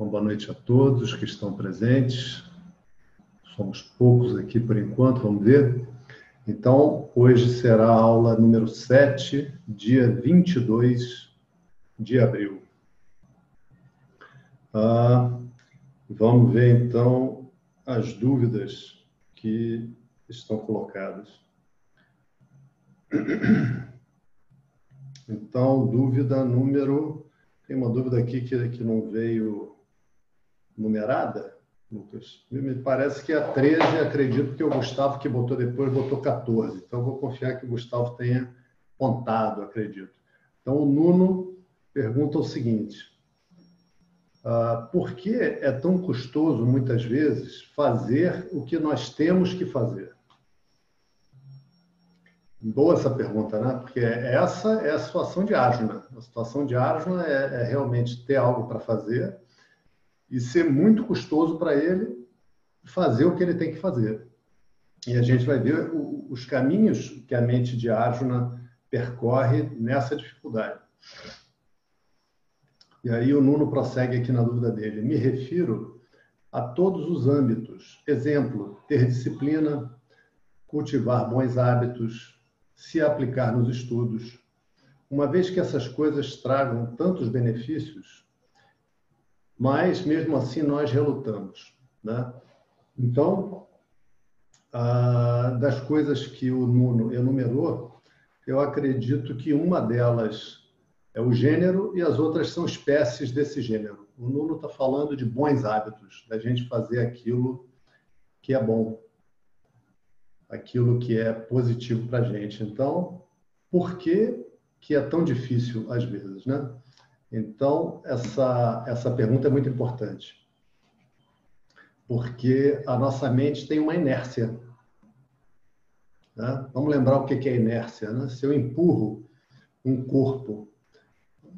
Então, boa noite a todos que estão presentes. Somos poucos aqui por enquanto, vamos ver. Então, hoje será a aula número 7, dia 22 de abril. Ah, vamos ver então as dúvidas que estão colocadas. Então, dúvida número. Tem uma dúvida aqui que, que não veio numerada, Lucas? Me parece que a 13, acredito que o Gustavo que botou depois botou 14. Então, vou confiar que o Gustavo tenha pontado, acredito. Então, o Nuno pergunta o seguinte: uh, por que é tão custoso, muitas vezes, fazer o que nós temos que fazer? Boa essa pergunta, né? Porque essa é a situação de Arjuna. A situação de Arjuna é, é realmente ter algo para fazer e ser muito custoso para ele fazer o que ele tem que fazer. E a gente vai ver os caminhos que a mente de Arjuna percorre nessa dificuldade. E aí o Nuno prossegue aqui na dúvida dele. Me refiro a todos os âmbitos. Exemplo, ter disciplina, cultivar bons hábitos, se aplicar nos estudos. Uma vez que essas coisas tragam tantos benefícios, mas mesmo assim nós relutamos. Né? Então, das coisas que o Nuno enumerou, eu acredito que uma delas é o gênero e as outras são espécies desse gênero. O Nuno está falando de bons hábitos, da gente fazer aquilo que é bom, aquilo que é positivo para a gente. Então, por que, que é tão difícil às vezes, né? Então, essa, essa pergunta é muito importante. Porque a nossa mente tem uma inércia. Né? Vamos lembrar o que é inércia. Né? Se eu empurro um corpo,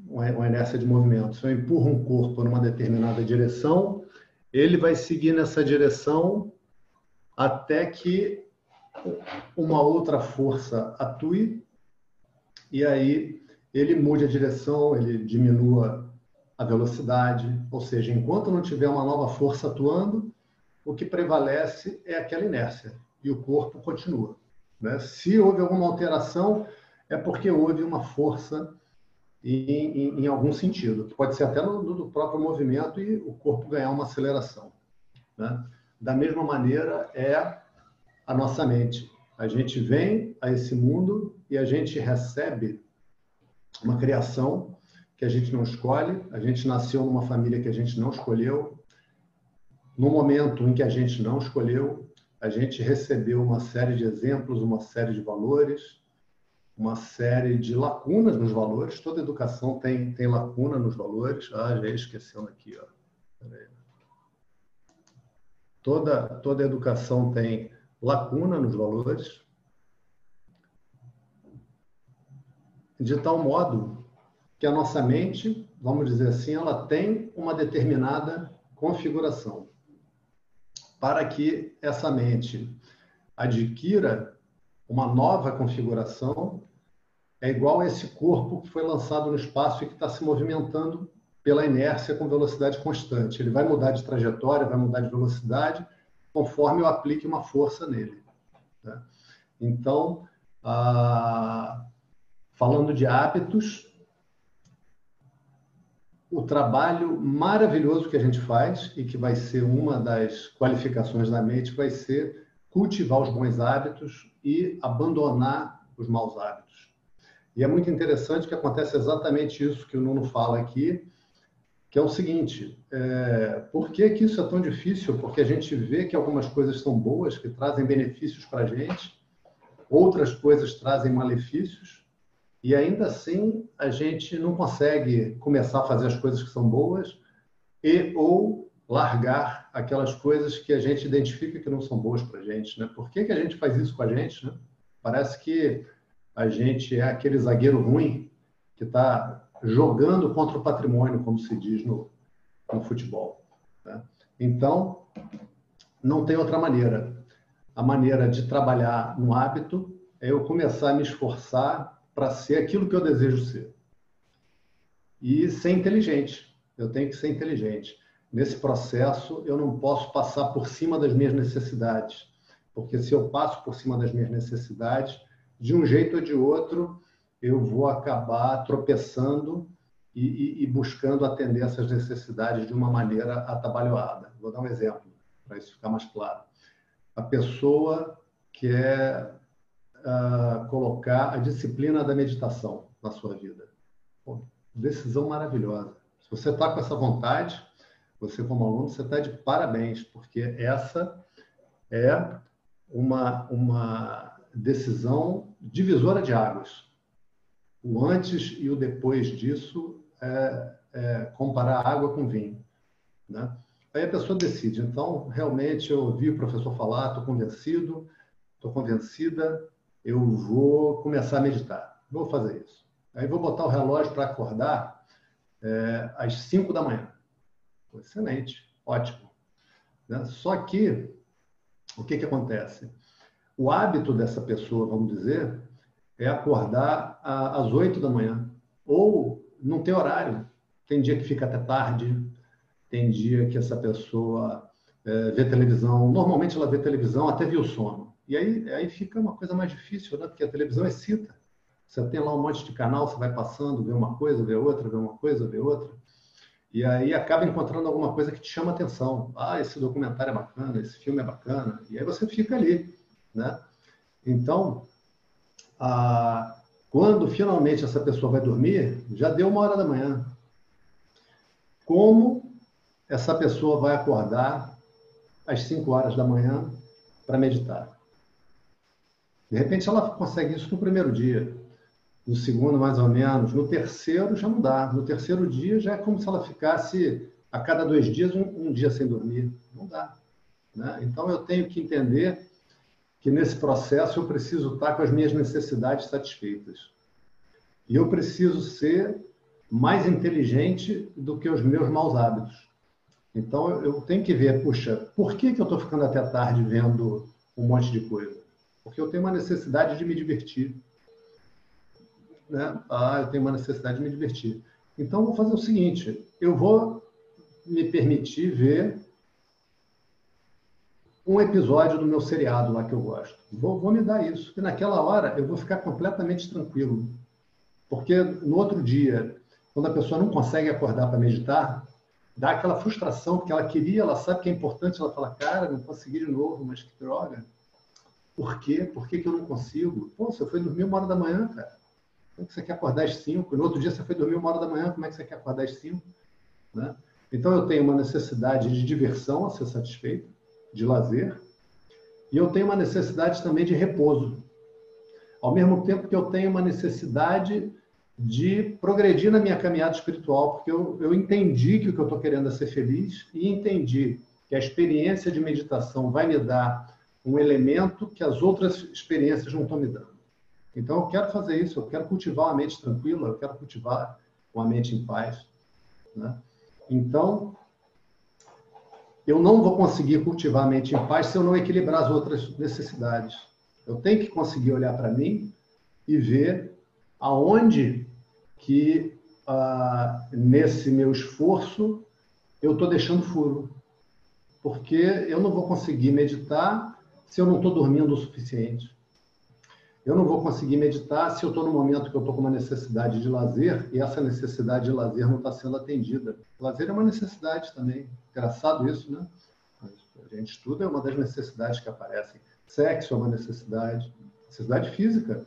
uma inércia de movimento, se eu empurro um corpo numa determinada direção, ele vai seguir nessa direção até que uma outra força atue e aí ele mude a direção, ele diminua a velocidade, ou seja, enquanto não tiver uma nova força atuando, o que prevalece é aquela inércia e o corpo continua. Né? Se houve alguma alteração, é porque houve uma força em, em, em algum sentido, que pode ser até no, no, próprio movimento e o corpo ganhar uma aceleração. Né? Da mesma maneira é a nossa mente. A gente vem a esse mundo e a gente recebe uma criação que a gente não escolhe, a gente nasceu numa família que a gente não escolheu, no momento em que a gente não escolheu, a gente recebeu uma série de exemplos, uma série de valores, uma série de lacunas nos valores. Toda educação tem, tem lacuna nos valores. Ah, já ia esquecendo aqui. Ó. Toda, toda educação tem lacuna nos valores. De tal modo que a nossa mente, vamos dizer assim, ela tem uma determinada configuração. Para que essa mente adquira uma nova configuração, é igual a esse corpo que foi lançado no espaço e que está se movimentando pela inércia com velocidade constante. Ele vai mudar de trajetória, vai mudar de velocidade, conforme eu aplique uma força nele. Né? Então, a, falando de hábitos, o trabalho maravilhoso que a gente faz e que vai ser uma das qualificações da mente vai ser cultivar os bons hábitos e abandonar os maus hábitos. E é muito interessante que acontece exatamente isso que o Nuno fala aqui, que é o seguinte: é, por que, que isso é tão difícil? Porque a gente vê que algumas coisas são boas, que trazem benefícios para a gente, outras coisas trazem malefícios, e ainda assim, a gente não consegue começar a fazer as coisas que são boas e ou largar aquelas coisas que a gente identifica que não são boas para a gente. Né? Por que, que a gente faz isso com a gente? Né? Parece que a gente é aquele zagueiro ruim que está jogando contra o patrimônio, como se diz no, no futebol. Né? Então, não tem outra maneira. A maneira de trabalhar no hábito é eu começar a me esforçar para ser aquilo que eu desejo ser. E ser inteligente. Eu tenho que ser inteligente. nesse processo, eu não posso passar por cima das minhas necessidades, porque se eu passo por cima das minhas necessidades, de um jeito ou de outro, eu vou acabar tropeçando e, e, e buscando atender essas necessidades de uma maneira atabalhoada. Vou dar um exemplo para isso ficar mais claro. A pessoa quer uh, colocar a disciplina da meditação na sua vida. Pô, decisão maravilhosa. Se você está com essa vontade, você como aluno, você está de parabéns, porque essa é uma, uma decisão divisora de águas. O antes e o depois disso é, é comparar água com vinho. Né? Aí a pessoa decide. Então, realmente, eu ouvi o professor falar, estou convencido, estou convencida, eu vou começar a meditar. Vou fazer isso. Aí vou botar o relógio para acordar é, às 5 da manhã. Excelente, ótimo. Né? Só que, o que, que acontece? O hábito dessa pessoa, vamos dizer, é acordar às 8 da manhã. Ou não tem horário. Tem dia que fica até tarde, tem dia que essa pessoa é, vê televisão, normalmente ela vê televisão até viu o sono. E aí, aí fica uma coisa mais difícil, né? porque a televisão excita. Você tem lá um monte de canal, você vai passando, vê uma coisa, vê outra, vê uma coisa, vê outra. E aí acaba encontrando alguma coisa que te chama atenção. Ah, esse documentário é bacana, esse filme é bacana. E aí você fica ali, né? Então, a... quando finalmente essa pessoa vai dormir, já deu uma hora da manhã. Como essa pessoa vai acordar às 5 horas da manhã para meditar. De repente ela consegue isso no primeiro dia, no segundo mais ou menos, no terceiro já não dá. No terceiro dia já é como se ela ficasse a cada dois dias um, um dia sem dormir. Não dá. Né? Então eu tenho que entender que nesse processo eu preciso estar com as minhas necessidades satisfeitas. E eu preciso ser mais inteligente do que os meus maus hábitos. Então eu tenho que ver, puxa, por que, que eu estou ficando até tarde vendo um monte de coisa? Porque eu tenho uma necessidade de me divertir. Né? Ah, eu tenho uma necessidade de me divertir. Então vou fazer o seguinte: eu vou me permitir ver um episódio do meu seriado lá que eu gosto. Vou, vou me dar isso. E naquela hora eu vou ficar completamente tranquilo. Porque no outro dia, quando a pessoa não consegue acordar para meditar, dá aquela frustração, porque ela queria, ela sabe que é importante, ela fala, cara, não consegui de novo, mas que droga. Por quê? Por que, que eu não consigo? Pô, você foi dormir uma hora da manhã, cara. Como é que você quer acordar às cinco? No outro dia você foi dormir uma hora da manhã, como é que você quer acordar às cinco? Né? Então eu tenho uma necessidade de diversão a ser satisfeita, de lazer, e eu tenho uma necessidade também de repouso. Ao mesmo tempo que eu tenho uma necessidade de progredir na minha caminhada espiritual, porque eu, eu entendi que o que eu estou querendo é ser feliz e entendi que a experiência de meditação vai me dar um elemento que as outras experiências não estão me dando. Então, eu quero fazer isso, eu quero cultivar uma mente tranquila, eu quero cultivar uma mente em paz. Né? Então, eu não vou conseguir cultivar a mente em paz se eu não equilibrar as outras necessidades. Eu tenho que conseguir olhar para mim e ver aonde que ah, nesse meu esforço eu estou deixando furo. Porque eu não vou conseguir meditar se eu não estou dormindo o suficiente. Eu não vou conseguir meditar se eu estou no momento que eu estou com uma necessidade de lazer e essa necessidade de lazer não está sendo atendida. Lazer é uma necessidade também. Engraçado isso, né? A gente estuda, é uma das necessidades que aparecem. Sexo é uma necessidade. Necessidade física.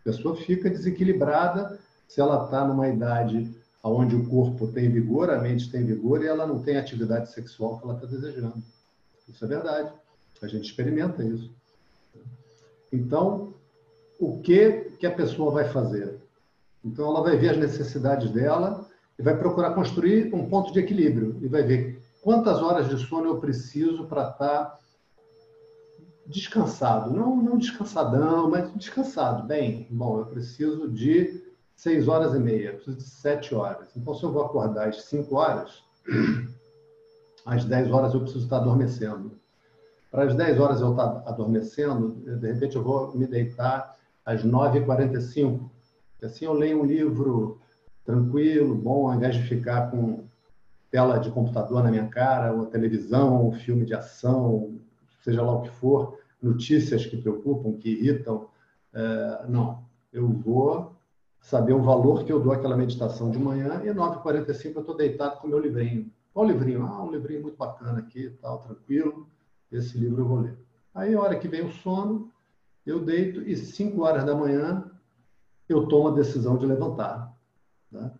A pessoa fica desequilibrada se ela está numa idade onde o corpo tem vigor, a mente tem vigor e ela não tem atividade sexual que ela está desejando. Isso é verdade. A gente experimenta isso. Então, o que que a pessoa vai fazer? Então, ela vai ver as necessidades dela e vai procurar construir um ponto de equilíbrio e vai ver quantas horas de sono eu preciso para estar tá descansado, não, não descansadão, mas descansado. Bem, bom, eu preciso de seis horas e meia, preciso de sete horas. Então, se eu vou acordar às cinco horas, às dez horas eu preciso estar adormecendo. Para as dez horas eu estar adormecendo, de repente eu vou me deitar às nove e quarenta e cinco. Assim eu leio um livro tranquilo, bom, ao invés de ficar com tela de computador na minha cara, ou televisão, ou filme de ação, seja lá o que for, notícias que preocupam, que irritam. É, não, eu vou saber o valor que eu dou àquela meditação de manhã e 9h45 eu estou deitado com o meu livrinho. Qual livrinho? Ah, um livrinho muito bacana aqui, tal, tranquilo. Esse livro eu vou ler. Aí, a hora que vem o sono, eu deito e 5 horas da manhã eu tomo a decisão de levantar. Né?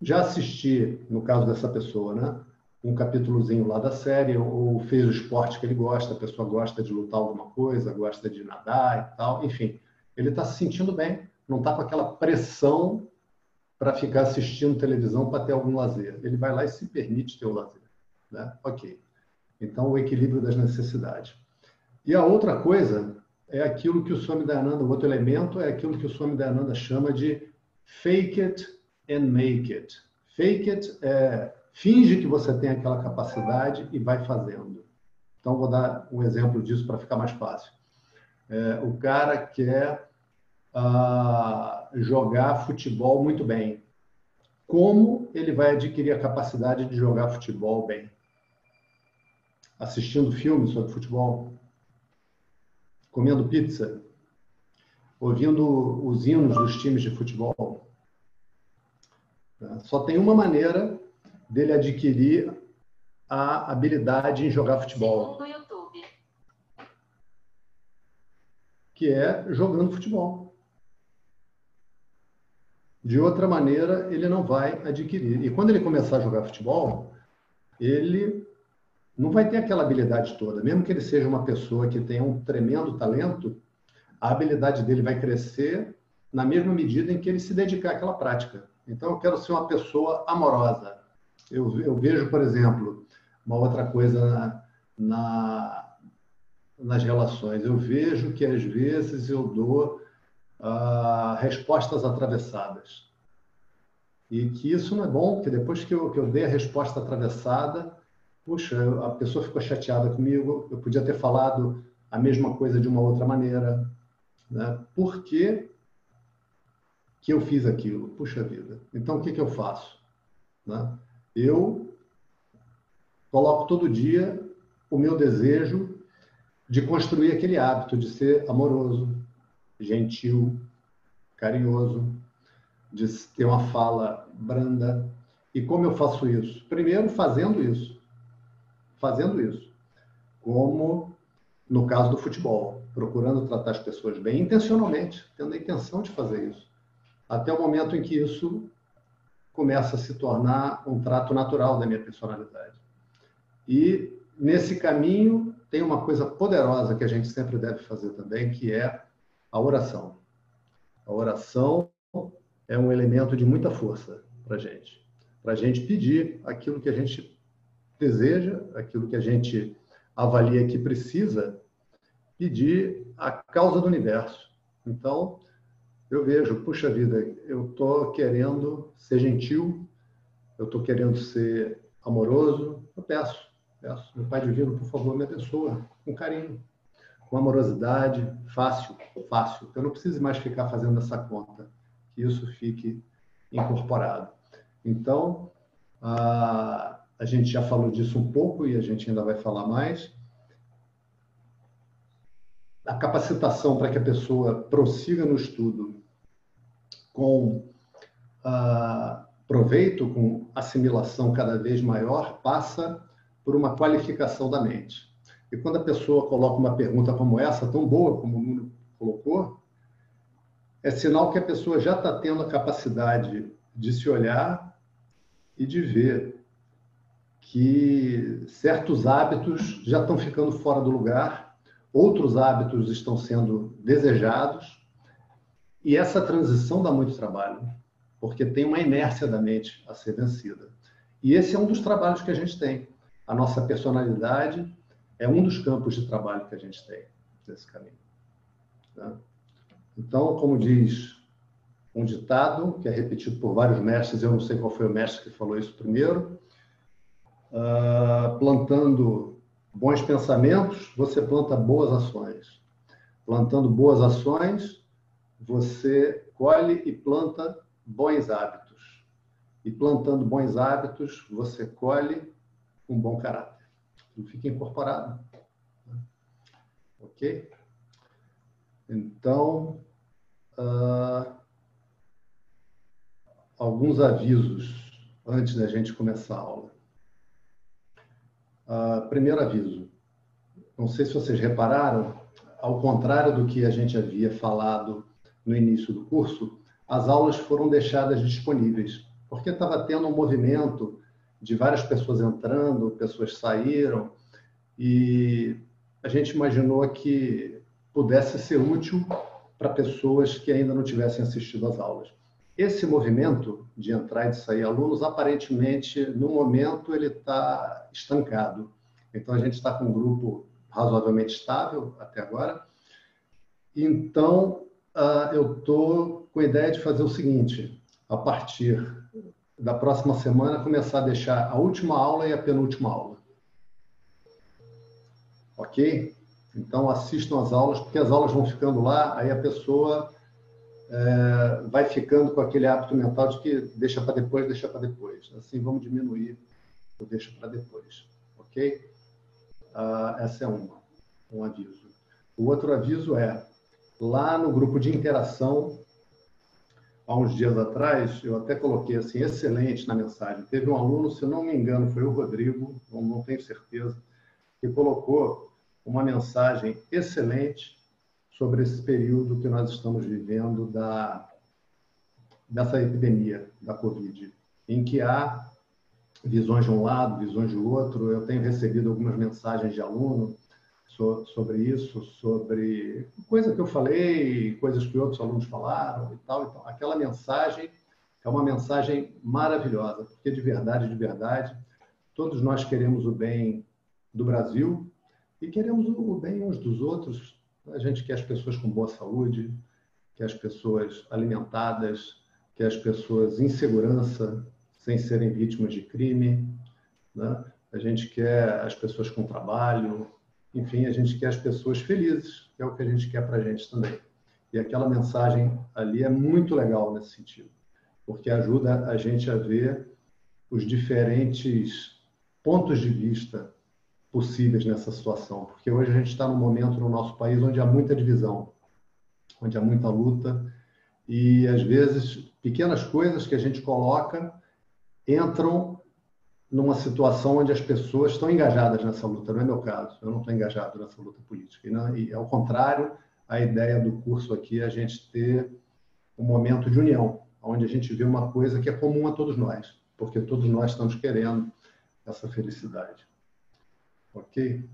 Já assisti, no caso dessa pessoa, né, um capítulozinho lá da série, ou fez o esporte que ele gosta, a pessoa gosta de lutar alguma coisa, gosta de nadar e tal, enfim, ele está se sentindo bem, não está com aquela pressão para ficar assistindo televisão para ter algum lazer. Ele vai lá e se permite ter o lazer. Né? Ok. Então, o equilíbrio das necessidades. E a outra coisa é aquilo que o Swami Dayananda, o outro elemento é aquilo que o Swami Dayananda chama de fake it and make it. Fake it é finge que você tem aquela capacidade e vai fazendo. Então, vou dar um exemplo disso para ficar mais fácil. É, o cara quer uh, jogar futebol muito bem. Como ele vai adquirir a capacidade de jogar futebol bem? Assistindo filmes sobre futebol? Comendo pizza? Ouvindo os hinos dos times de futebol? Só tem uma maneira dele adquirir a habilidade em jogar futebol. Que é jogando futebol. De outra maneira, ele não vai adquirir. E quando ele começar a jogar futebol, ele não vai ter aquela habilidade toda. Mesmo que ele seja uma pessoa que tenha um tremendo talento, a habilidade dele vai crescer na mesma medida em que ele se dedicar àquela prática. Então, eu quero ser uma pessoa amorosa. Eu, eu vejo, por exemplo, uma outra coisa na, na, nas relações. Eu vejo que, às vezes, eu dou uh, respostas atravessadas. E que isso não é bom, porque depois que eu, que eu dei a resposta atravessada, puxa, a pessoa ficou chateada comigo, eu podia ter falado a mesma coisa de uma outra maneira. Né? Por que que eu fiz aquilo. Puxa vida. Então, o que, que eu faço? Né? Eu coloco todo dia o meu desejo de construir aquele hábito de ser amoroso, gentil, carinhoso, de ter uma fala branda. E como eu faço isso? Primeiro, fazendo isso. Fazendo isso. Como no caso do futebol, procurando tratar as pessoas bem, intencionalmente, tendo a intenção de fazer isso até o momento em que isso começa a se tornar um trato natural da minha personalidade. E nesse caminho tem uma coisa poderosa que a gente sempre deve fazer também, que é a oração. A oração é um elemento de muita força para gente, para gente pedir aquilo que a gente deseja, aquilo que a gente avalia que precisa, pedir a causa do universo. Então, eu vejo, puxa vida, eu estou querendo ser gentil, eu estou querendo ser amoroso, eu peço, peço, meu Pai Divino, por favor, me abençoa, com carinho, com amorosidade, fácil, fácil. Eu não preciso mais ficar fazendo essa conta, que isso fique incorporado. Então, a, a gente já falou disso um pouco e a gente ainda vai falar mais a capacitação para que a pessoa prossiga no estudo com uh, proveito, com assimilação cada vez maior, passa por uma qualificação da mente. E quando a pessoa coloca uma pergunta como essa, tão boa como o Nuno colocou, é sinal que a pessoa já está tendo a capacidade de se olhar e de ver que certos hábitos já estão ficando fora do lugar outros hábitos estão sendo desejados, e essa transição dá muito trabalho, porque tem uma inércia da mente a ser vencida. E esse é um dos trabalhos que a gente tem. A nossa personalidade é um dos campos de trabalho que a gente tem nesse caminho. Tá? Então, como diz um ditado, que é repetido por vários mestres, eu não sei qual foi o mestre que falou isso primeiro, uh, plantando bons pensamentos, você planta boas ações. Plantando boas ações, você colhe e planta bons hábitos. E plantando bons hábitos, você colhe um bom caráter. Tudo fica incorporado. Ok? Então, uh, alguns avisos antes da gente começar a aula. Uh, primeiro aviso. Não sei se vocês repararam, ao contrário do que a gente havia falado no início do curso, as aulas foram deixadas disponíveis porque estava tendo um movimento de várias pessoas entrando, pessoas saíram, e a gente imaginou que pudesse ser útil para pessoas que ainda não tivessem assistido às aulas. Esse movimento de entrar e de sair alunos, aparentemente, no momento, ele está estancado. Então, a gente está com um grupo razoavelmente estável até agora. Então, ah, eu estou com a ideia de fazer o seguinte: a partir da próxima semana, começar a deixar a última aula e a penúltima aula. Ok? Então, assistam as aulas, porque as aulas vão ficando lá, aí a pessoa é, vai ficando com aquele hábito mental de que deixa para depois, deixa para depois. Assim, vamos diminuir o deixa para depois. Ok? Ah, essa é uma, um aviso. O outro aviso é, lá no grupo de interação, há uns dias atrás, eu até coloquei assim, excelente na mensagem. Teve um aluno, se não me engano, foi o Rodrigo, não, não tenho certeza, que colocou uma mensagem excelente sobre esse período que nós estamos vivendo da, dessa epidemia da Covid, em que há visões de um lado, visões de outro. Eu tenho recebido algumas mensagens de aluno sobre isso, sobre coisa que eu falei, coisas que outros alunos falaram e tal. Então, aquela mensagem é uma mensagem maravilhosa, porque de verdade, de verdade, todos nós queremos o bem do Brasil e queremos o bem uns dos outros. A gente quer as pessoas com boa saúde, quer as pessoas alimentadas, quer as pessoas em segurança, sem serem vítimas de crime. Né? A gente quer as pessoas com trabalho, enfim, a gente quer as pessoas felizes, que é o que a gente quer para a gente também. E aquela mensagem ali é muito legal nesse sentido, porque ajuda a gente a ver os diferentes pontos de vista possíveis nessa situação. Porque hoje a gente está num momento no nosso país onde há muita divisão, onde há muita luta, e às vezes pequenas coisas que a gente coloca entram numa situação onde as pessoas estão engajadas nessa luta. Não é meu caso, eu não estou engajado nessa luta política. E, não, e ao contrário, a ideia do curso aqui é a gente ter um momento de união, onde a gente vê uma coisa que é comum a todos nós, porque todos nós estamos querendo essa felicidade. Ok?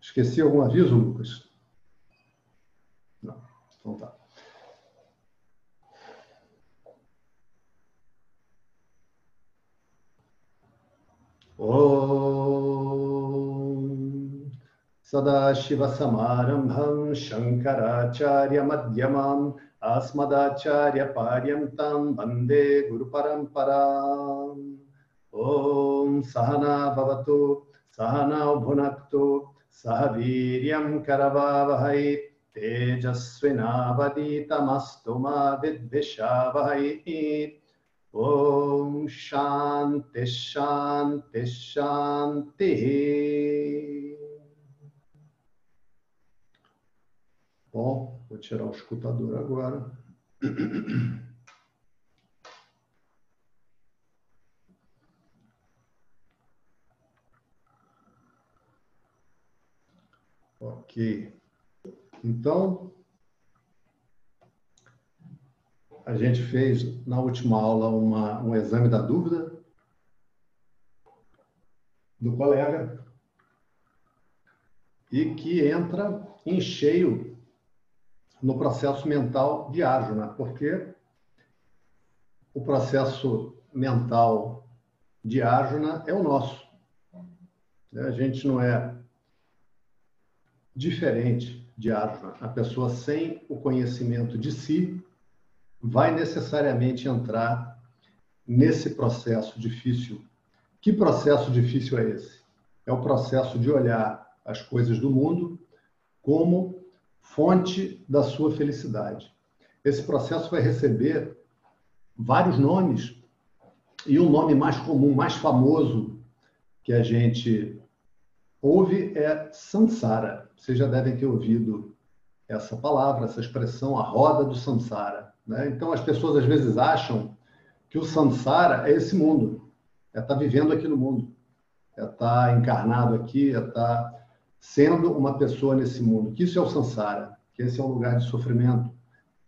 Esqueci algum aviso, Lucas? Não. Então tá. ॐ सदाशिवसमारम्भं शङ्कराचार्यमध्यमाम् अस्मदाचार्यपर्यन्तां वन्दे गुरुपरम्पराम् ॐ सहना भवतु सहनौ भुनक्तु सह वीर्यं करवावहै तेजस्विनावदीतमस्तु मा विद्विषावहै Om Shanti Shanti Shanti. Bom, vou tirar o escutador agora. Ok. Então, a gente fez na última aula uma, um exame da dúvida do colega e que entra em cheio no processo mental de Arjuna, porque o processo mental de Arjuna é o nosso. A gente não é diferente de Arjuna. A pessoa sem o conhecimento de si vai necessariamente entrar nesse processo difícil. Que processo difícil é esse? É o processo de olhar as coisas do mundo como fonte da sua felicidade. Esse processo vai receber vários nomes E o nome mais comum, mais famoso que a gente ouve é Sansara. Vocês já devem ter ouvido essa palavra, essa expressão, a roda do Sansara. Né? Então, as pessoas às vezes acham que o Sansara é esse mundo, é estar tá vivendo aqui no mundo, é estar tá encarnado aqui, é estar tá sendo uma pessoa nesse mundo. Que isso é o Sansara, que esse é um lugar de sofrimento.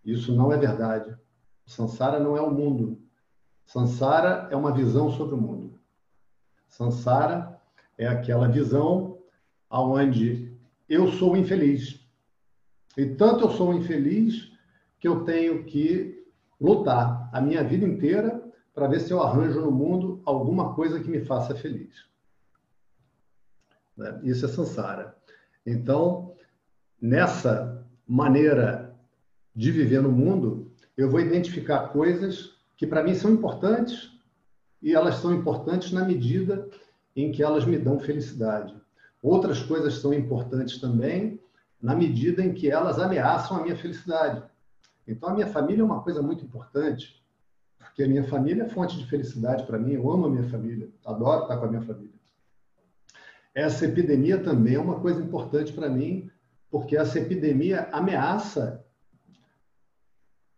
Isso não é verdade. O Sansara não é o mundo. Sansara é uma visão sobre o mundo. Sansara é aquela visão aonde eu sou infeliz. E tanto eu sou infeliz que eu tenho que lutar a minha vida inteira para ver se eu arranjo no mundo alguma coisa que me faça feliz. Né? Isso é Sansara. Então, nessa maneira de viver no mundo, eu vou identificar coisas que para mim são importantes e elas são importantes na medida em que elas me dão felicidade. Outras coisas são importantes também na medida em que elas ameaçam a minha felicidade. Então, a minha família é uma coisa muito importante, porque a minha família é fonte de felicidade para mim. Eu amo a minha família, adoro estar com a minha família. Essa epidemia também é uma coisa importante para mim, porque essa epidemia ameaça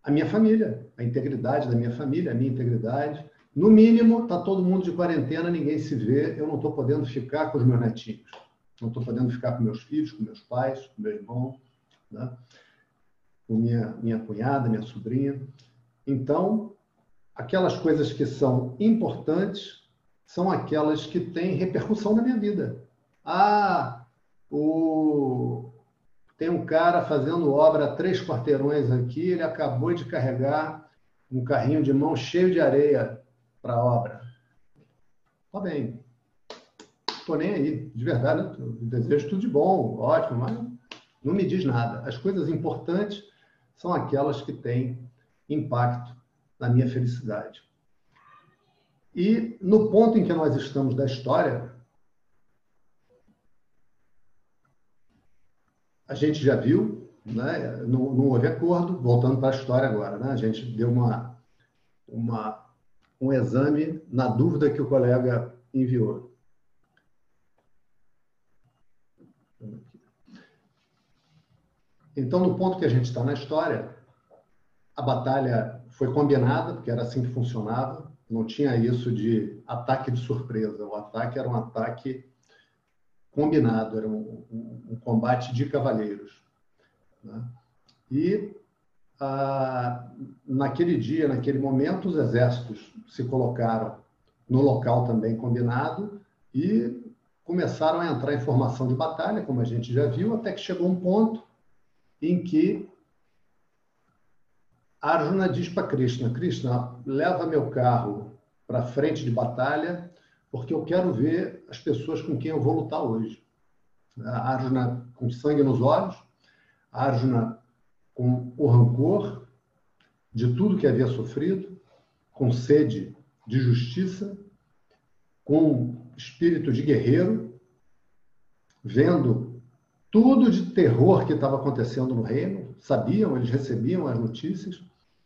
a minha família, a integridade da minha família, a minha integridade. No mínimo, está todo mundo de quarentena, ninguém se vê, eu não estou podendo ficar com os meus netinhos, não estou podendo ficar com meus filhos, com meus pais, com meu irmão, né? com minha, minha cunhada, minha sobrinha. Então, aquelas coisas que são importantes são aquelas que têm repercussão na minha vida. Ah, o, tem um cara fazendo obra a três quarteirões aqui, ele acabou de carregar um carrinho de mão cheio de areia para a obra. Tá bem. Estou nem aí, de verdade, desejo tudo de bom, ótimo, mas não me diz nada. As coisas importantes são aquelas que têm impacto na minha felicidade. E no ponto em que nós estamos da história, a gente já viu, né, não, não houve acordo, voltando para a história agora, né, a gente deu uma, uma, um exame na dúvida que o colega enviou. Então, no ponto que a gente está na história, a batalha foi combinada, porque era assim que funcionava, não tinha isso de ataque de surpresa. O ataque era um ataque combinado, era um, um, um combate de cavaleiros. Né? E ah, naquele dia, naquele momento, os exércitos se colocaram no local também combinado e começaram a entrar em formação de batalha, como a gente já viu, até que chegou um ponto em que Arjuna diz para Krishna: Krishna, leva meu carro para frente de batalha porque eu quero ver as pessoas com quem eu vou lutar hoje. A Arjuna com sangue nos olhos, a Arjuna com o rancor de tudo que havia sofrido, com sede de justiça, com espírito de guerreiro, vendo tudo de terror que estava acontecendo no reino, sabiam, eles recebiam as notícias.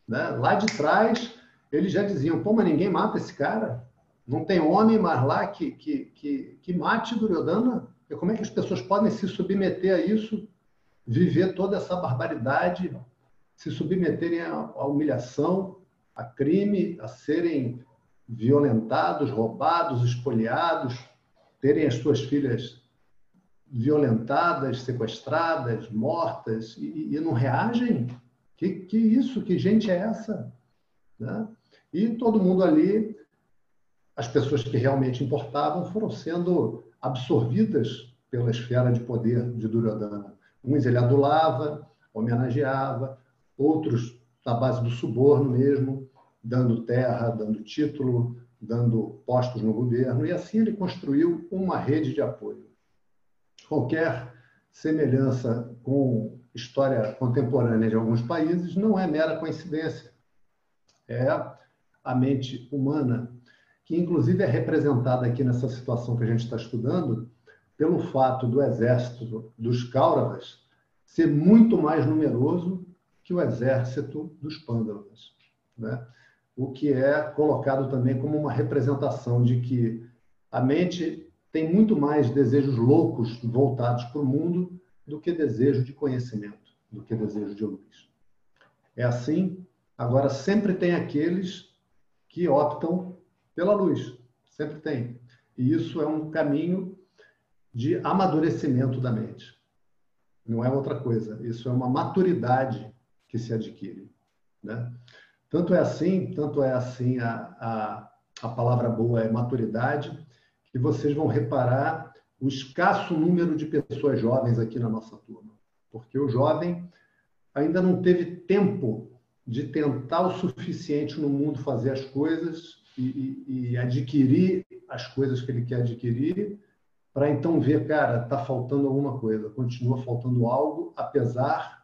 Né? Lá de trás, eles já diziam: pô, mas ninguém mata esse cara. Não tem homem mais lá que, que, que, que mate Duryodhana? E como é que as pessoas podem se submeter a isso, viver toda essa barbaridade, se submeterem à humilhação, a crime, a serem violentados, roubados, espoliados, terem as suas filhas violentadas, sequestradas, mortas, e, e não reagem? Que, que isso? Que gente é essa? Né? E todo mundo ali as pessoas que realmente importavam foram sendo absorvidas pela esfera de poder de Duryodhana. Uns ele adulava, homenageava, outros na base do suborno mesmo, dando terra, dando título, dando postos no governo, e assim ele construiu uma rede de apoio. Qualquer semelhança com história contemporânea de alguns países não é mera coincidência. É a mente humana que inclusive é representada aqui nessa situação que a gente está estudando, pelo fato do exército dos Kauravas ser muito mais numeroso que o exército dos Pandavas. Né? o que é colocado também como uma representação de que a mente tem muito mais desejos loucos voltados para o mundo do que desejo de conhecimento, do que desejo de luz. É assim. Agora, sempre tem aqueles que optam pela luz. Sempre tem. E isso é um caminho de amadurecimento da mente. Não é outra coisa. Isso é uma maturidade que se adquire. Né? Tanto é assim, tanto é assim a, a, a palavra boa é maturidade, que vocês vão reparar o escasso número de pessoas jovens aqui na nossa turma. Porque o jovem ainda não teve tempo de tentar o suficiente no mundo fazer as coisas e, e, e adquirir as coisas que ele quer adquirir, para então ver, cara, está faltando alguma coisa, continua faltando algo, apesar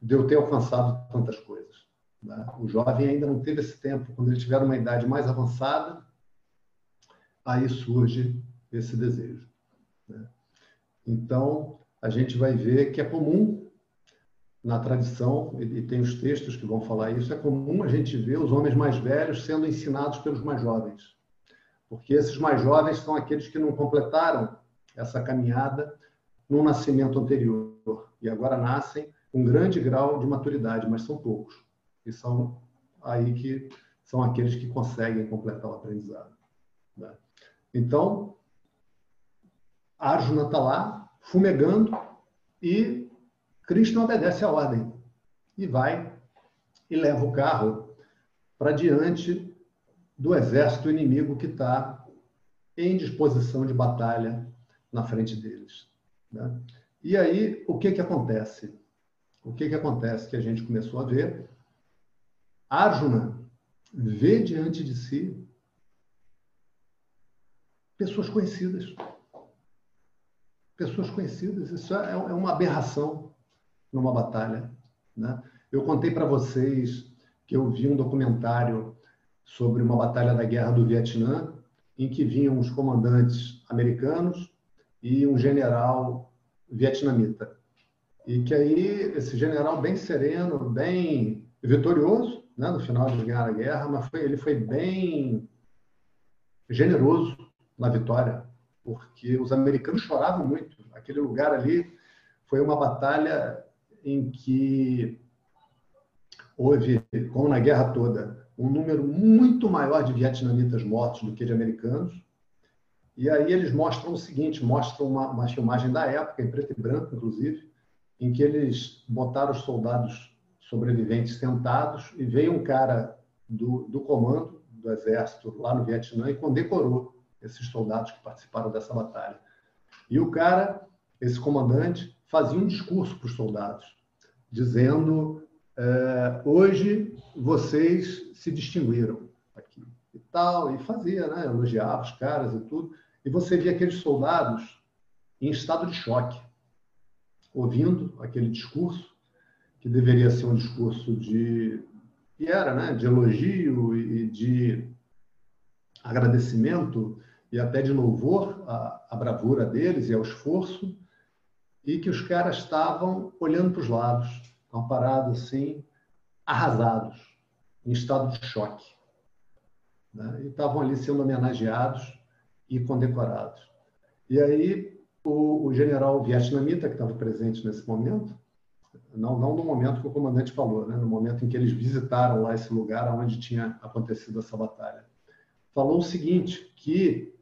de eu ter alcançado tantas coisas. Né? O jovem ainda não teve esse tempo. Quando ele tiver uma idade mais avançada, aí surge esse desejo. Né? Então, a gente vai ver que é comum na tradição, e tem os textos que vão falar isso, é comum a gente ver os homens mais velhos sendo ensinados pelos mais jovens. Porque esses mais jovens são aqueles que não completaram essa caminhada no nascimento anterior. E agora nascem com grande grau de maturidade, mas são poucos e são aí que são aqueles que conseguem completar o aprendizado. Né? Então, Arjuna está lá, fumegando, e Krishna obedece a ordem e vai e leva o carro para diante do exército inimigo que está em disposição de batalha na frente deles. Né? E aí, o que, que acontece? O que, que acontece que a gente começou a ver Arjuna vê diante de si pessoas conhecidas. Pessoas conhecidas. Isso é, é uma aberração numa batalha. Né? Eu contei para vocês que eu vi um documentário sobre uma batalha da Guerra do Vietnã, em que vinham os comandantes americanos e um general vietnamita. E que aí esse general bem sereno, bem vitorioso, né, no final de ganhar a guerra, mas foi, ele foi bem generoso na vitória, porque os americanos choravam muito. Aquele lugar ali foi uma batalha em que houve, como na guerra toda, um número muito maior de vietnamitas mortos do que de americanos. E aí eles mostram o seguinte, mostram uma, uma filmagem da época, em preto e branco, inclusive, em que eles botaram os soldados sobreviventes sentados e veio um cara do, do comando do exército lá no Vietnã e condecorou esses soldados que participaram dessa batalha. E o cara, esse comandante, fazia um discurso para os soldados, dizendo: é, hoje vocês se distinguiram aqui e tal, e fazia, né? elogiava os caras e tudo. E você via aqueles soldados em estado de choque, ouvindo aquele discurso que deveria ser um discurso de e era, né, de elogio e de agradecimento e até de louvor à, bravura deles e ao esforço, e que os caras estavam olhando para os lados, estavam parados assim, arrasados, em estado de choque. Né? E estavam ali sendo homenageados e condecorados. E aí o, o general vietnamita, que estava presente nesse momento, não, não no momento que o comandante falou, né? no momento em que eles visitaram lá esse lugar onde tinha acontecido essa batalha. Falou o seguinte, que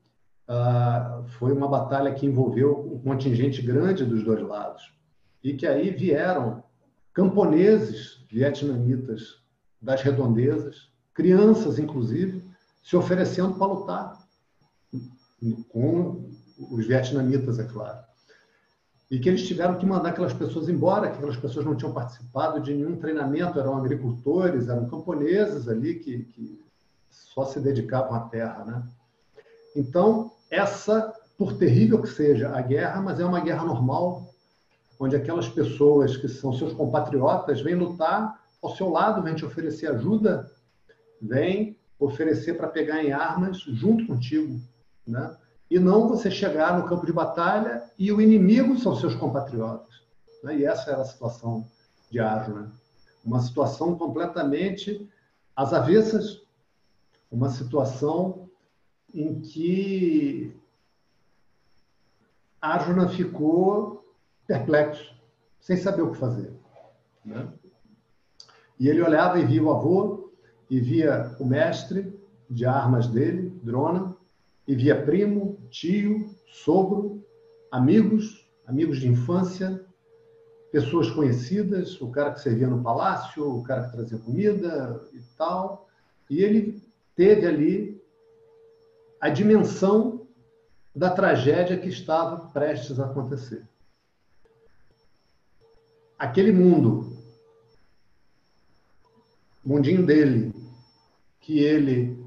uh, foi uma batalha que envolveu um contingente grande dos dois lados e que aí vieram camponeses vietnamitas das redondezas, crianças inclusive, se oferecendo para lutar com os vietnamitas, é claro e que eles tiveram que mandar aquelas pessoas embora, que aquelas pessoas não tinham participado de nenhum treinamento, eram agricultores, eram camponeses ali que, que só se dedicavam à terra, né? Então, essa, por terrível que seja a guerra, mas é uma guerra normal, onde aquelas pessoas que são seus compatriotas vêm lutar ao seu lado, vêm te oferecer ajuda, vêm oferecer para pegar em armas junto contigo, né? e não você chegar no campo de batalha e o inimigo são seus compatriotas. Né? E essa era a situação de Arjuna. Uma situação completamente às avessas uma situação em que Arjuna ficou perplexo, sem saber o que fazer. Né? E ele olhava e via o avô, e via o mestre de armas dele, Drona, e via primo, tio, sogro, amigos, amigos de infância, pessoas conhecidas, o cara que servia no palácio, o cara que trazia comida e tal. E ele teve ali a dimensão da tragédia que estava prestes a acontecer. Aquele mundo, mundinho dele, que ele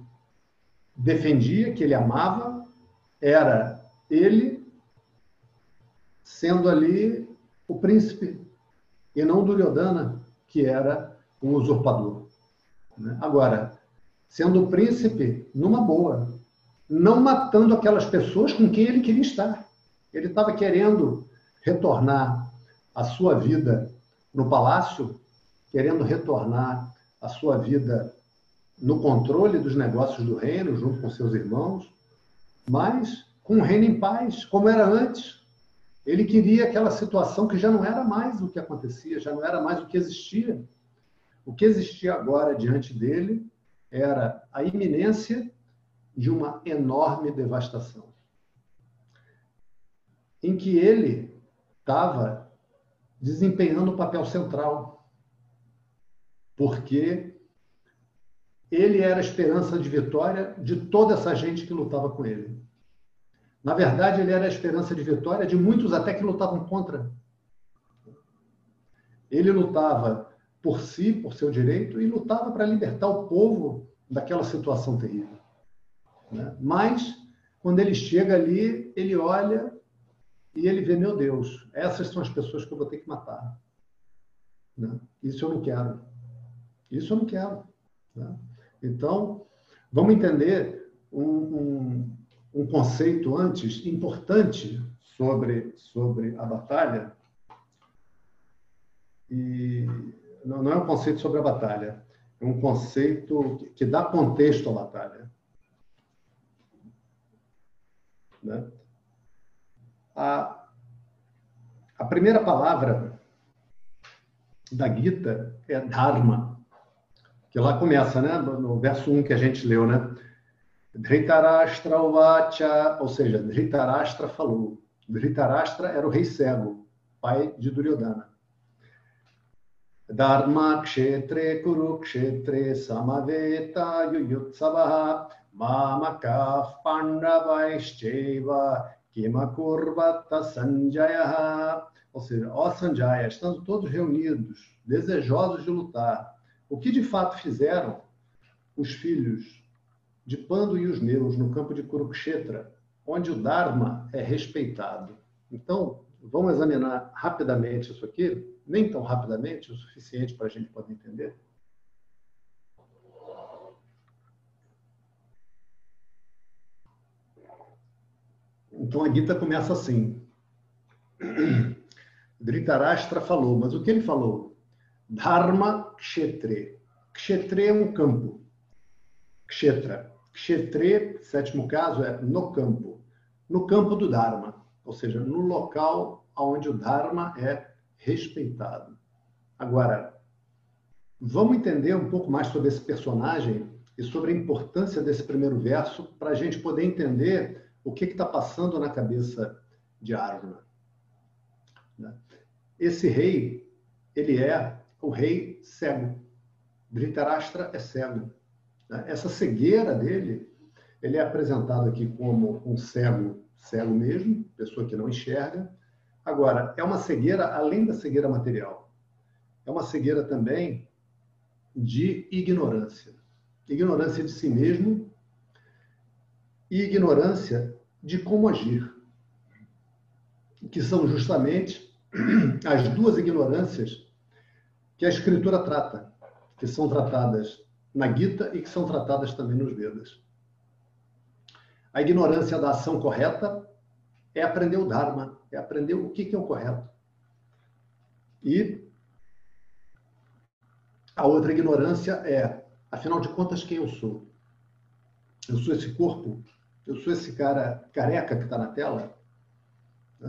defendia, que ele amava, era ele sendo ali o príncipe e não Duryodhana, que era um usurpador. Né? Agora, sendo o príncipe numa boa, não matando aquelas pessoas com quem ele queria estar. Ele estava querendo retornar a sua vida no palácio, querendo retornar a sua vida no controle dos negócios do reino, junto com seus irmãos, mas com o reino em paz, como era antes. Ele queria aquela situação que já não era mais o que acontecia, já não era mais o que existia. O que existia agora diante dele era a iminência de uma enorme devastação, em que ele estava desempenhando um papel central, porque ele era a esperança de vitória de toda essa gente que lutava com ele. Na verdade, ele era a esperança de vitória de muitos até que lutavam contra. Ele lutava por si, por seu direito, e lutava para libertar o povo daquela situação terrível. Né? Mas, quando ele chega ali, ele olha e ele vê: meu Deus, essas são as pessoas que eu vou ter que matar. Né? Isso eu não quero. Isso eu não quero. Né? Então, vamos entender um, um, um conceito antes importante sobre, sobre a batalha. E não, não é um conceito sobre a batalha, é um conceito que, que dá contexto à batalha. Né? A, a primeira palavra da Gita é Dharma que lá começa, né? No verso 1 que a gente leu, né? Dhritarashtra Uvacha, ou seja, Dhritarashtra falou. Dhritarashtra era o rei cego, pai de Duryodhana. Kurukshetre samaveta yuyutsavaha mamakaf pandavaishcheva kimakurvata sanjaya. Ou seja, ó Sanjaya, estando todos reunidos, desejosos de lutar, o que de fato fizeram os filhos de Pando e os Neus no campo de Kurukshetra, onde o Dharma é respeitado. Então, vamos examinar rapidamente isso aqui, nem tão rapidamente, o suficiente para a gente poder entender. Então a Gita começa assim. Dhritarashtra falou, mas o que ele falou? Dharma Kshetre. Kshetre é um campo. Kshetra. Kshetre, sétimo caso, é no campo. No campo do Dharma, ou seja, no local onde o Dharma é respeitado. Agora, vamos entender um pouco mais sobre esse personagem e sobre a importância desse primeiro verso para a gente poder entender o que está passando na cabeça de Arjuna. Esse rei, ele é o rei cego. Dhritarashtra é cego. Né? Essa cegueira dele, ele é apresentado aqui como um cego, cego mesmo, pessoa que não enxerga. Agora, é uma cegueira além da cegueira material. É uma cegueira também de ignorância. Ignorância de si mesmo e ignorância de como agir. Que são justamente as duas ignorâncias que a escritura trata, que são tratadas na Gita e que são tratadas também nos Vedas. A ignorância da ação correta é aprender o Dharma, é aprender o que é o correto. E a outra ignorância é, afinal de contas, quem eu sou? Eu sou esse corpo? Eu sou esse cara careca que está na tela?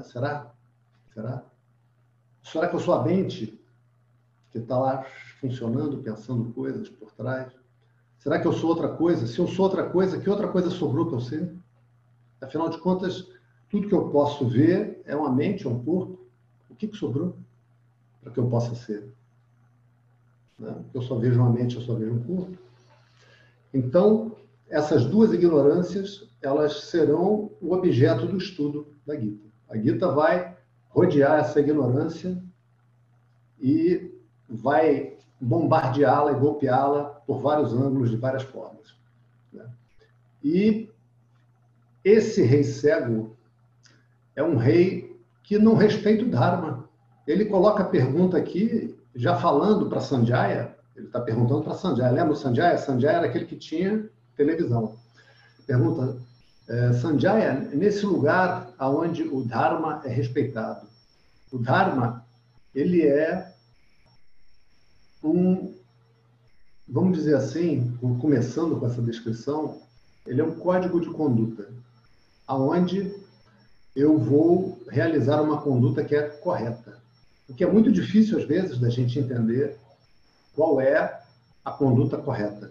Será? Será? Será que eu sou a mente que está lá funcionando, pensando coisas por trás? Será que eu sou outra coisa? Se eu sou outra coisa, que outra coisa sobrou para eu ser? Afinal de contas, tudo que eu posso ver é uma mente, é um corpo. O que, que sobrou para que eu possa ser? Né? Eu só vejo uma mente, eu só vejo um corpo. Então, essas duas ignorâncias, elas serão o objeto do estudo da Gita. A Gita vai rodear essa ignorância e vai bombardeá-la e golpeá-la por vários ângulos, de várias formas. Né? E esse rei cego é um rei que não respeita o Dharma. Ele coloca a pergunta aqui, já falando para Sanjaya, ele está perguntando para Sanjaya. Lembra o Sanjaya? Sanjaya era aquele que tinha televisão. Pergunta, é, Sanjaya, nesse lugar onde o Dharma é respeitado, o Dharma, ele é um, vamos dizer assim, começando com essa descrição, ele é um código de conduta, aonde eu vou realizar uma conduta que é correta. O que é muito difícil, às vezes, da gente entender qual é a conduta correta.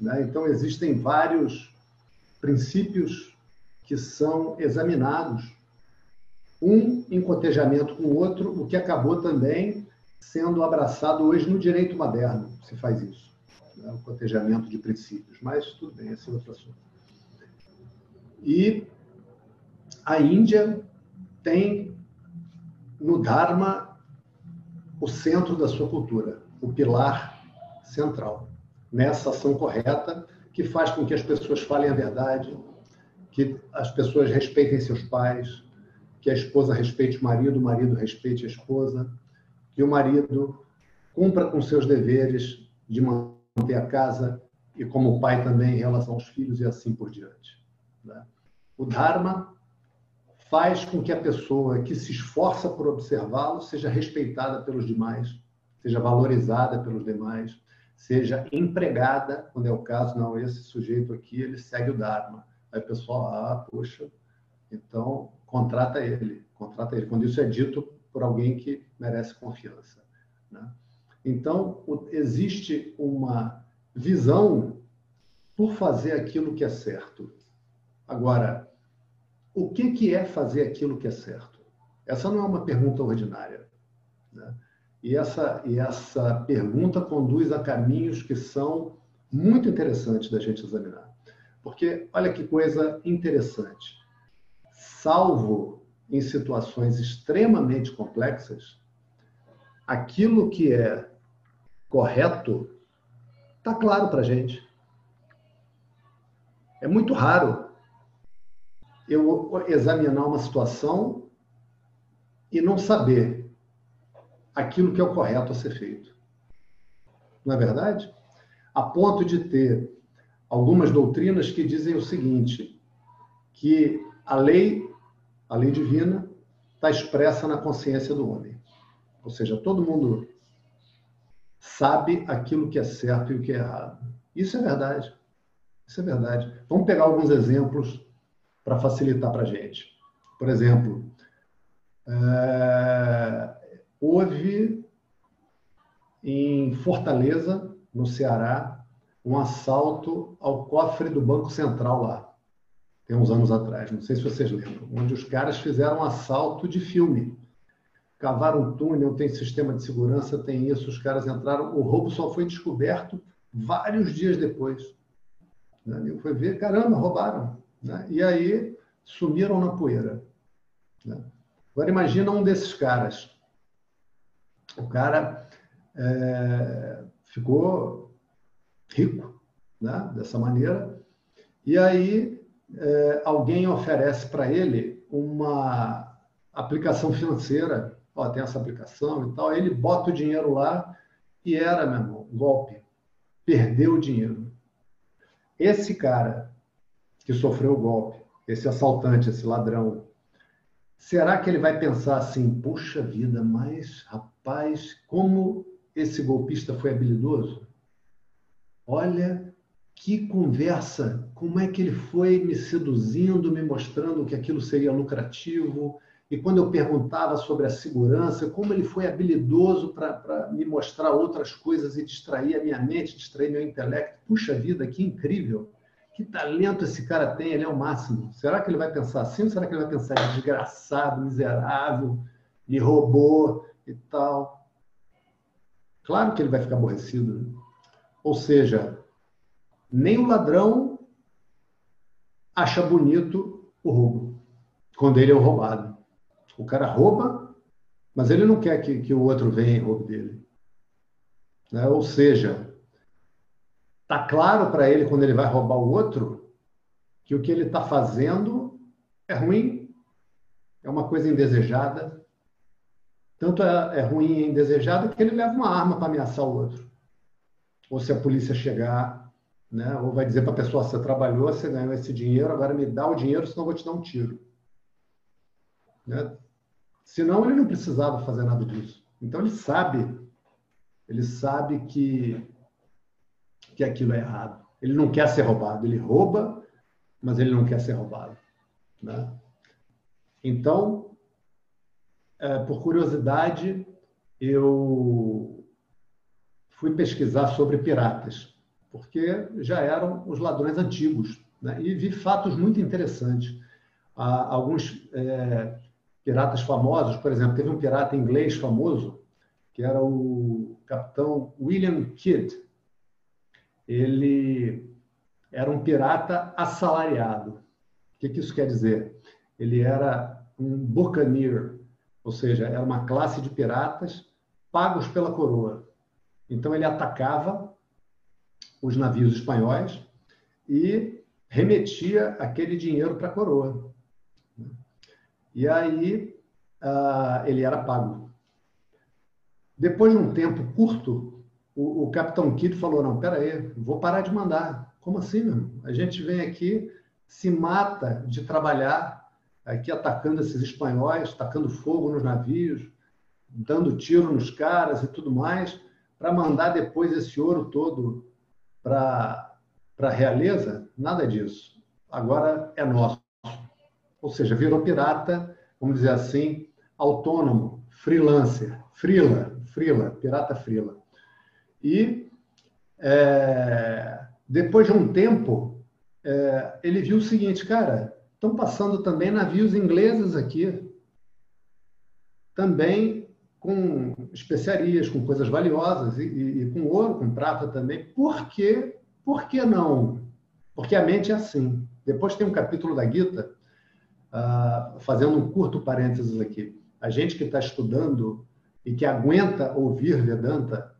Né? Então, existem vários princípios que são examinados, um em cotejamento com o outro, o que acabou também sendo abraçado hoje no direito moderno, se faz isso, né? o cotejamento de princípios. Mas tudo bem, esse é outro assunto. E a Índia tem no Dharma o centro da sua cultura, o pilar central, nessa ação correta que faz com que as pessoas falem a verdade, que as pessoas respeitem seus pais, que a esposa respeite o marido, o marido respeite a esposa, que o marido cumpra com seus deveres de manter a casa e como pai também em relação aos filhos e assim por diante. Né? O Dharma faz com que a pessoa que se esforça por observá-lo seja respeitada pelos demais, seja valorizada pelos demais, seja empregada, quando é o caso, não, esse sujeito aqui, ele segue o Dharma. Aí o pessoal, ah, poxa, então contrata ele, contrata ele. Quando isso é dito por alguém que merece confiança. Né? Então, existe uma visão por fazer aquilo que é certo. Agora, o que, que é fazer aquilo que é certo? Essa não é uma pergunta ordinária. Né? E, essa, e essa pergunta conduz a caminhos que são muito interessantes da gente examinar. Porque, olha que coisa interessante. Salvo em situações extremamente complexas, aquilo que é correto está claro para a gente. É muito raro eu examinar uma situação e não saber aquilo que é o correto a ser feito. Não é verdade? A ponto de ter algumas doutrinas que dizem o seguinte, que a lei, a lei divina, está expressa na consciência do homem. Ou seja, todo mundo sabe aquilo que é certo e o que é errado. Isso é verdade. Isso é verdade. Vamos pegar alguns exemplos para facilitar para a gente. Por exemplo, é, houve em Fortaleza, no Ceará, um assalto ao cofre do Banco Central lá, tem uns anos atrás, não sei se vocês lembram, onde os caras fizeram um assalto de filme. Cavaram um túnel, tem sistema de segurança, tem isso, os caras entraram, o roubo só foi descoberto vários dias depois. Né? Foi ver, caramba, roubaram. Né? E aí sumiram na poeira. Né? Agora imagina um desses caras. O cara é, ficou rico, né? dessa maneira, e aí é, alguém oferece para ele uma aplicação financeira, ó, tem essa aplicação e tal, ele bota o dinheiro lá e era, meu irmão, golpe. Perdeu o dinheiro. Esse cara que sofreu o golpe, esse assaltante, esse ladrão, será que ele vai pensar assim, puxa vida, mas rapaz, como esse golpista foi habilidoso? Olha, que conversa, como é que ele foi me seduzindo, me mostrando que aquilo seria lucrativo. E quando eu perguntava sobre a segurança, como ele foi habilidoso para me mostrar outras coisas e distrair a minha mente, distrair meu intelecto. Puxa vida, que incrível! Que talento esse cara tem, ele é o máximo. Será que ele vai pensar assim ou será que ele vai pensar desgraçado, miserável, me roubou e tal? Claro que ele vai ficar aborrecido. Ou seja, nem o ladrão acha bonito o roubo, quando ele é o roubado. O cara rouba, mas ele não quer que, que o outro venha e roube dele. Né? Ou seja, tá claro para ele quando ele vai roubar o outro que o que ele está fazendo é ruim, é uma coisa indesejada. Tanto é, é ruim e indesejado que ele leva uma arma para ameaçar o outro. Ou se a polícia chegar né? Ou vai dizer para a pessoa: você trabalhou, você ganhou esse dinheiro, agora me dá o dinheiro, senão eu vou te dar um tiro. Né? Senão ele não precisava fazer nada disso. Então ele sabe, ele sabe que que aquilo é errado. Ele não quer ser roubado. Ele rouba, mas ele não quer ser roubado. Né? Então, é, por curiosidade, eu fui pesquisar sobre piratas porque já eram os ladrões antigos. Né? E vi fatos muito interessantes. Há alguns é, piratas famosos, por exemplo, teve um pirata inglês famoso, que era o capitão William Kidd. Ele era um pirata assalariado. O que, que isso quer dizer? Ele era um buccaneer, ou seja, era uma classe de piratas pagos pela coroa. Então ele atacava os navios espanhóis e remetia aquele dinheiro para a coroa. E aí uh, ele era pago. Depois de um tempo curto, o, o capitão Kidd falou: Não, peraí, vou parar de mandar. Como assim, meu? A gente vem aqui, se mata de trabalhar aqui atacando esses espanhóis, tacando fogo nos navios, dando tiro nos caras e tudo mais, para mandar depois esse ouro todo para a realeza, nada disso. Agora é nosso. Ou seja, virou pirata, vamos dizer assim, autônomo, freelancer, frila, frila, pirata frila. E é, depois de um tempo, é, ele viu o seguinte, cara, estão passando também navios ingleses aqui, também com especiarias, com coisas valiosas e, e, e, com ouro, com prata também. Por quê? Por que não? Porque a mente é assim. Depois tem um capítulo da Gita, uh, fazendo um curto parênteses aqui. A gente que está estudando e que aguenta ouvir Vedanta,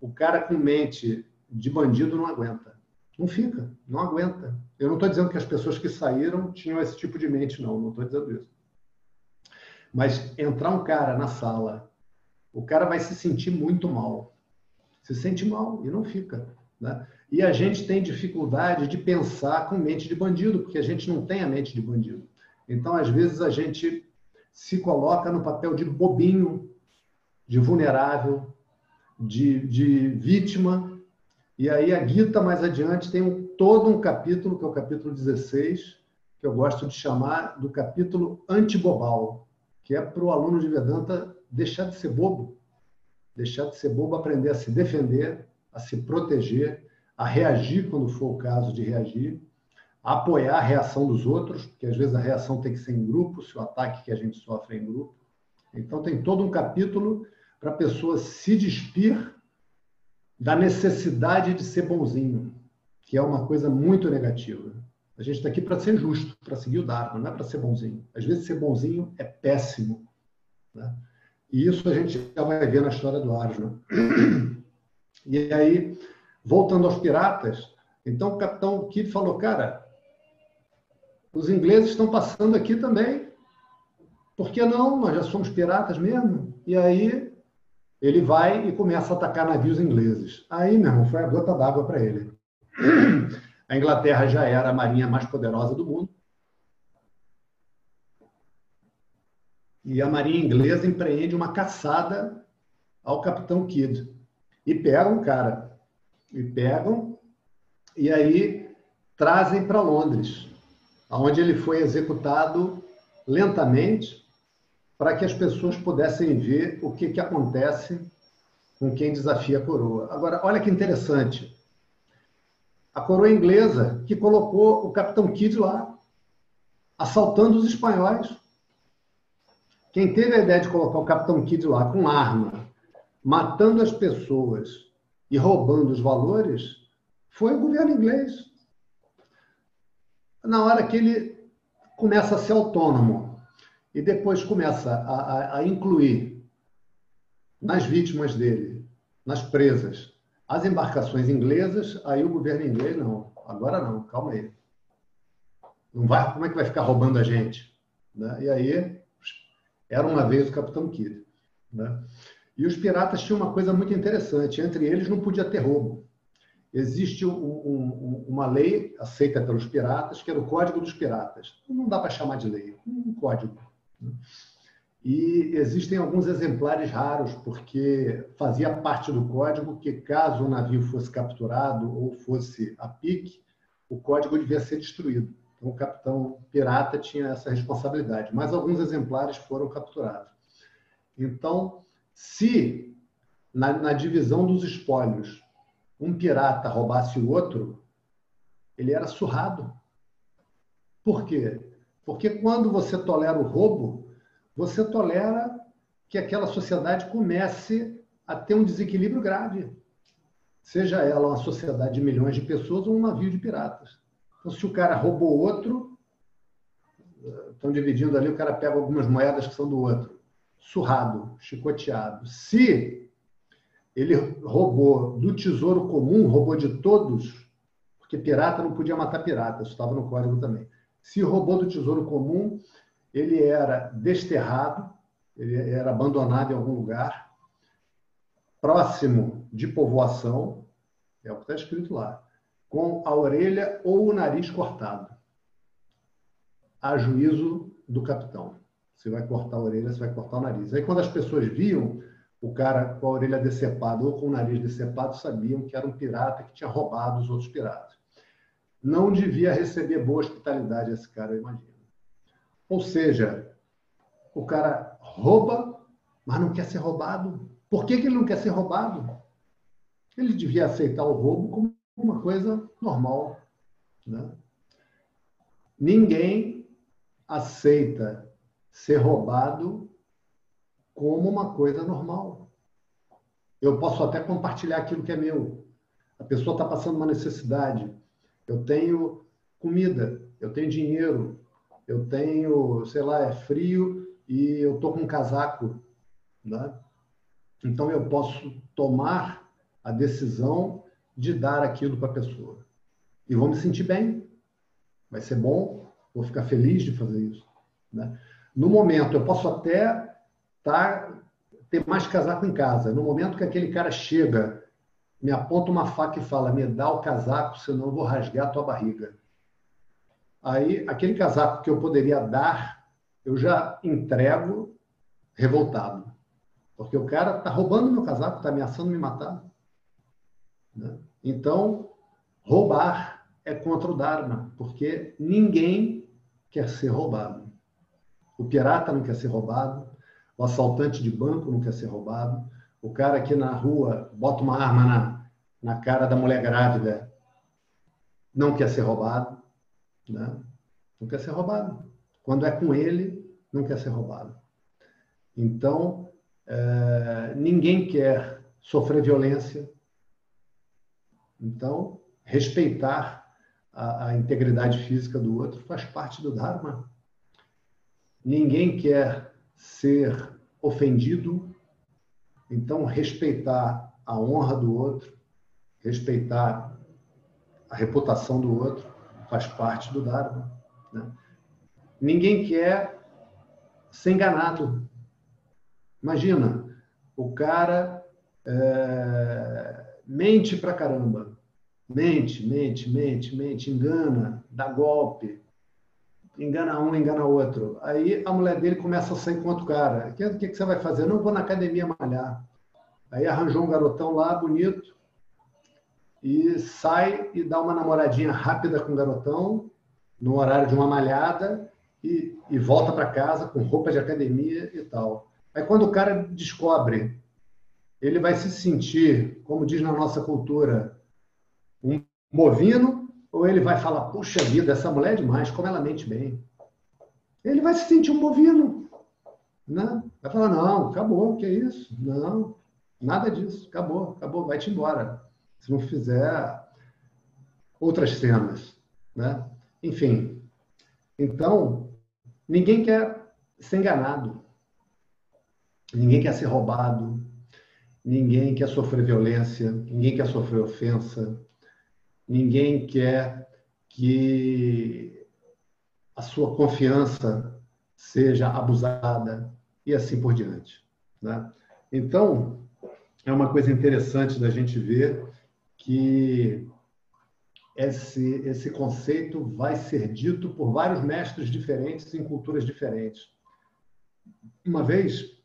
o cara com mente de bandido não aguenta. Não fica, não aguenta. Eu não estou dizendo que as pessoas que saíram tinham esse tipo de mente, não. Não estou dizendo isso. Mas entrar um cara na sala, o cara vai se sentir muito mal. Se sente mal e não fica. Né? E a gente tem dificuldade de pensar com mente de bandido, porque a gente não tem a mente de bandido. Então, às vezes, a gente se coloca no papel de bobinho, de vulnerável, de, de vítima. E aí, a Gita, mais adiante, tem um, todo um capítulo, que é o capítulo 16, que eu gosto de chamar do capítulo antibobal que é para o aluno de Vedanta deixar de ser bobo, deixar de ser bobo, aprender a se defender, a se proteger, a reagir quando for o caso de reagir, a apoiar a reação dos outros, porque às vezes a reação tem que ser em grupo, se o ataque que a gente sofre é em grupo. Então tem todo um capítulo para a pessoa se despir da necessidade de ser bonzinho, que é uma coisa muito negativa. A gente está aqui para ser justo, para seguir o Dharma, não é para ser bonzinho. Às vezes ser bonzinho é péssimo. Né? E isso a gente já vai ver na história do Arjuna. E aí, voltando aos piratas, então o capitão Kidd falou, cara, os ingleses estão passando aqui também. Por que não? Nós já somos piratas mesmo. E aí ele vai e começa a atacar navios ingleses. Aí, meu irmão, foi a gota d'água para ele. A Inglaterra já era a marinha mais poderosa do mundo. E a marinha inglesa empreende uma caçada ao capitão Kidd. E pegam o cara. E pegam e aí trazem para Londres, onde ele foi executado lentamente para que as pessoas pudessem ver o que, que acontece com quem desafia a coroa. Agora, olha que interessante. A coroa inglesa que colocou o Capitão Kidd lá, assaltando os espanhóis. Quem teve a ideia de colocar o Capitão Kidd lá com arma, matando as pessoas e roubando os valores, foi o governo inglês. Na hora que ele começa a ser autônomo e depois começa a, a, a incluir nas vítimas dele, nas presas, as embarcações inglesas, aí o governo inglês, não, agora não, calma aí. Não vai, como é que vai ficar roubando a gente? Né? E aí, era uma vez o Capitão Kidd. Né? E os piratas tinham uma coisa muito interessante, entre eles não podia ter roubo. Existe um, um, uma lei aceita pelos piratas, que era o Código dos Piratas. Não dá para chamar de lei, um código. Né? E existem alguns exemplares raros, porque fazia parte do código que, caso o navio fosse capturado ou fosse a pique, o código devia ser destruído. Então, o capitão pirata tinha essa responsabilidade, mas alguns exemplares foram capturados. Então, se na, na divisão dos espólios um pirata roubasse o outro, ele era surrado. Por quê? Porque quando você tolera o roubo, você tolera que aquela sociedade comece a ter um desequilíbrio grave. Seja ela uma sociedade de milhões de pessoas ou um navio de piratas. Então, se o cara roubou outro, estão dividindo ali, o cara pega algumas moedas que são do outro. Surrado, chicoteado. Se ele roubou do tesouro comum, roubou de todos, porque pirata não podia matar pirata, isso estava no código também. Se roubou do tesouro comum, ele era desterrado, ele era abandonado em algum lugar, próximo de povoação, é o que está escrito lá com a orelha ou o nariz cortado, a juízo do capitão. Você vai cortar a orelha, você vai cortar o nariz. Aí, quando as pessoas viam o cara com a orelha decepada ou com o nariz decepado, sabiam que era um pirata que tinha roubado os outros piratas. Não devia receber boa hospitalidade esse cara, eu imagino. Ou seja, o cara rouba, mas não quer ser roubado. Por que, que ele não quer ser roubado? Ele devia aceitar o roubo como uma coisa normal. Né? Ninguém aceita ser roubado como uma coisa normal. Eu posso até compartilhar aquilo que é meu. A pessoa está passando uma necessidade. Eu tenho comida, eu tenho dinheiro, eu tenho, sei lá, é frio e eu estou com um casaco. Né? Então eu posso tomar a decisão de dar aquilo para a pessoa. E vou me sentir bem. Vai ser bom, vou ficar feliz de fazer isso. Né? No momento, eu posso até tá, ter mais casaco em casa. No momento que aquele cara chega, me aponta uma faca e fala: me dá o casaco, senão eu vou rasgar a tua barriga. Aí, aquele casaco que eu poderia dar, eu já entrego revoltado. Porque o cara está roubando meu casaco, está ameaçando me matar. Né? Então, roubar é contra o Dharma, porque ninguém quer ser roubado. O pirata não quer ser roubado, o assaltante de banco não quer ser roubado, o cara aqui na rua bota uma arma na, na cara da mulher grávida não quer ser roubado, né? não quer ser roubado. Quando é com ele, não quer ser roubado. Então, é, ninguém quer sofrer violência, então, respeitar a, a integridade física do outro faz parte do Dharma. Ninguém quer ser ofendido, então respeitar a honra do outro, respeitar a reputação do outro faz parte do Dharma. Né? Ninguém quer ser enganado. Imagina, o cara é, mente pra caramba. Mente, mente, mente, mente, engana, dá golpe, engana um, engana outro. Aí a mulher dele começa a sair com outro cara. O que, que, que você vai fazer? Não vou na academia malhar. Aí arranjou um garotão lá, bonito. E sai e dá uma namoradinha rápida com o garotão, no horário de uma malhada, e, e volta para casa com roupa de academia e tal. Aí quando o cara descobre, ele vai se sentir, como diz na nossa cultura, um bovino, ou ele vai falar, puxa vida, essa mulher é demais, como ela mente bem. Ele vai se sentir um bovino. Né? Vai falar, não, acabou, que é isso? Não, nada disso, acabou, acabou, vai-te embora. Se não fizer outras cenas. Né? Enfim, então, ninguém quer ser enganado. Ninguém quer ser roubado. Ninguém quer sofrer violência. Ninguém quer sofrer ofensa. Ninguém quer que a sua confiança seja abusada e assim por diante. Né? Então, é uma coisa interessante da gente ver que esse, esse conceito vai ser dito por vários mestres diferentes em culturas diferentes. Uma vez,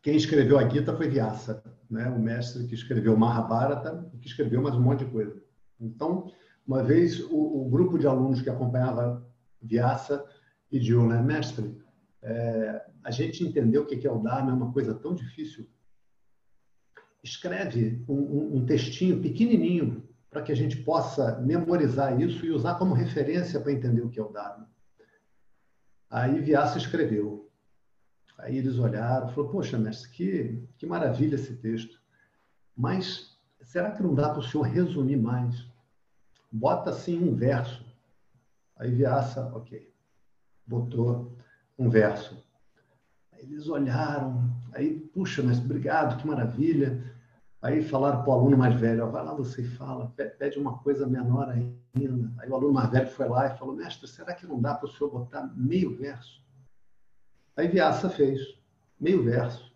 quem escreveu a Gita foi Vyasa, né? o mestre que escreveu Mahabharata que escreveu mais um monte de coisa. Então, uma vez, o, o grupo de alunos que acompanhava Vyasa pediu, né, mestre, é, a gente entendeu o que é o Dharma, é uma coisa tão difícil escreve um, um, um textinho pequenininho para que a gente possa memorizar isso e usar como referência para entender o que é o Dharma. Aí Vyasa escreveu. Aí eles olharam, falou: Poxa, mestre, que, que maravilha esse texto. Mas será que não dá para o senhor resumir mais? Bota assim um verso. Aí Vyasa, ok, botou um verso. Eles olharam, aí, puxa, mas obrigado, que maravilha. Aí falaram para o aluno mais velho, vai lá você e fala, pede uma coisa menor ainda. Aí o aluno mais velho foi lá e falou, mestre, será que não dá para o senhor botar meio verso? Aí Viaça fez, meio verso.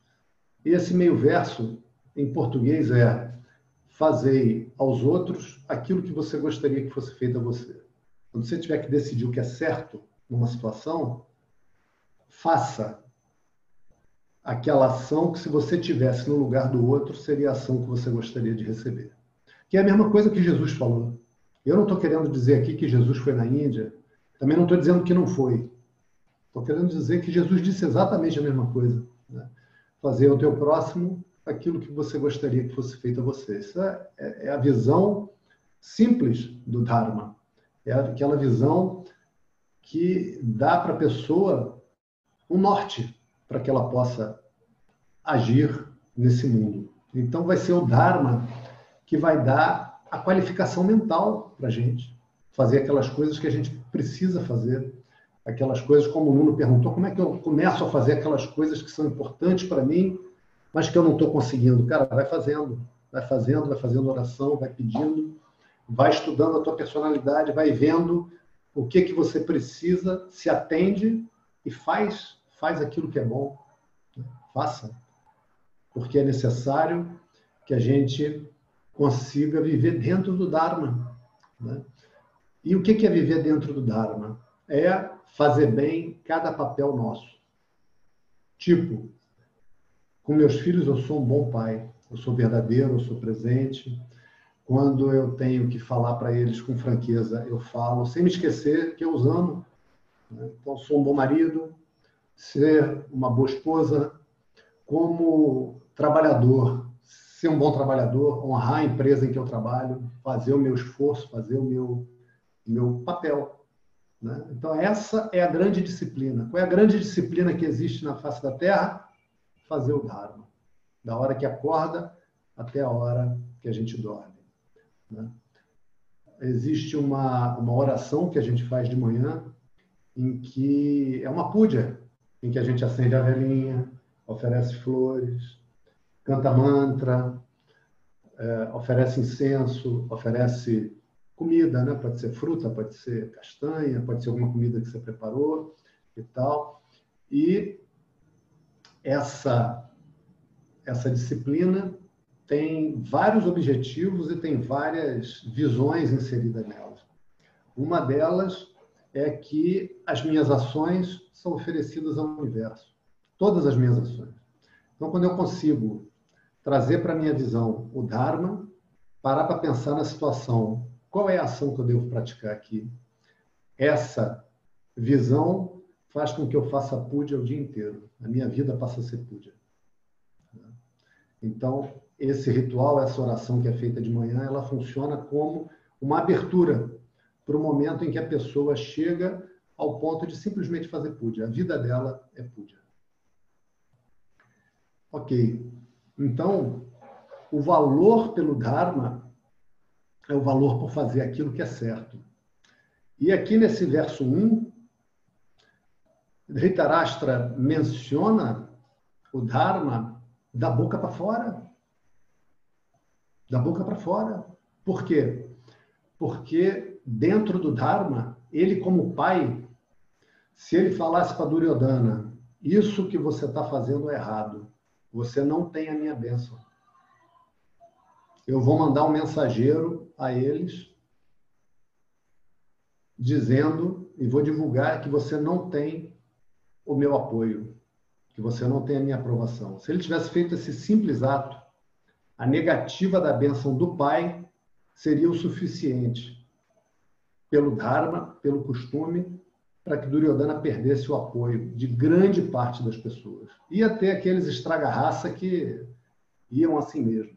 E esse meio verso, em português, é fazei aos outros aquilo que você gostaria que fosse feito a você. Quando você tiver que decidir o que é certo numa situação, faça aquela ação que, se você tivesse no lugar do outro, seria a ação que você gostaria de receber. Que é a mesma coisa que Jesus falou. Eu não estou querendo dizer aqui que Jesus foi na Índia, também não estou dizendo que não foi. Estou querendo dizer que Jesus disse exatamente a mesma coisa. Né? Fazer ao teu próximo aquilo que você gostaria que fosse feito a você. Isso é, é, é a visão simples do Dharma. É aquela visão que dá para a pessoa um norte para que ela possa agir nesse mundo. Então, vai ser o Dharma que vai dar a qualificação mental para a gente, fazer aquelas coisas que a gente precisa fazer, aquelas coisas, como o Nuno perguntou, como é que eu começo a fazer aquelas coisas que são importantes para mim, mas que eu não estou conseguindo? Cara, vai fazendo, vai fazendo, vai fazendo oração, vai pedindo, vai estudando a tua personalidade, vai vendo o que que você precisa, se atende e faz faz aquilo que é bom, né? faça, porque é necessário que a gente consiga viver dentro do Dharma. Né? E o que é viver dentro do Dharma? É fazer bem cada papel nosso. Tipo, com meus filhos eu sou um bom pai, eu sou verdadeiro, eu sou presente. Quando eu tenho que falar para eles com franqueza, eu falo, sem me esquecer que eu os amo. Né? Então, sou um bom marido, ser uma boa esposa, como trabalhador, ser um bom trabalhador, honrar a empresa em que eu trabalho, fazer o meu esforço, fazer o meu, meu papel. Né? Então, essa é a grande disciplina. Qual é a grande disciplina que existe na face da Terra? Fazer o Dharma. Da hora que acorda até a hora que a gente dorme. Né? Existe uma, uma oração que a gente faz de manhã, em que é uma puja, em que a gente acende a velhinha, oferece flores, canta mantra, é, oferece incenso, oferece comida, né? Pode ser fruta, pode ser castanha, pode ser alguma comida que você preparou e tal. E essa essa disciplina tem vários objetivos e tem várias visões inseridas nela. Uma delas é que as minhas ações são oferecidas ao universo. Todas as minhas ações. Então, quando eu consigo trazer para a minha visão o Dharma, parar para pensar na situação, qual é a ação que eu devo praticar aqui? Essa visão faz com que eu faça puja o dia inteiro. A minha vida passa a ser puja. Então, esse ritual, essa oração que é feita de manhã, ela funciona como uma abertura para o momento em que a pessoa chega ao ponto de simplesmente fazer puja. A vida dela é puja. Ok. Então, o valor pelo Dharma é o valor por fazer aquilo que é certo. E aqui nesse verso 1, Dhritarashtra menciona o Dharma da boca para fora. Da boca para fora. Por quê? Porque dentro do Dharma, ele como pai, se ele falasse para Duryodhana, isso que você está fazendo é errado, você não tem a minha bênção. Eu vou mandar um mensageiro a eles dizendo e vou divulgar que você não tem o meu apoio, que você não tem a minha aprovação. Se ele tivesse feito esse simples ato, a negativa da bênção do pai seria o suficiente pelo Dharma, pelo costume, para que Duryodhana perdesse o apoio de grande parte das pessoas. Ia ter aqueles estraga-raça que iam assim mesmo.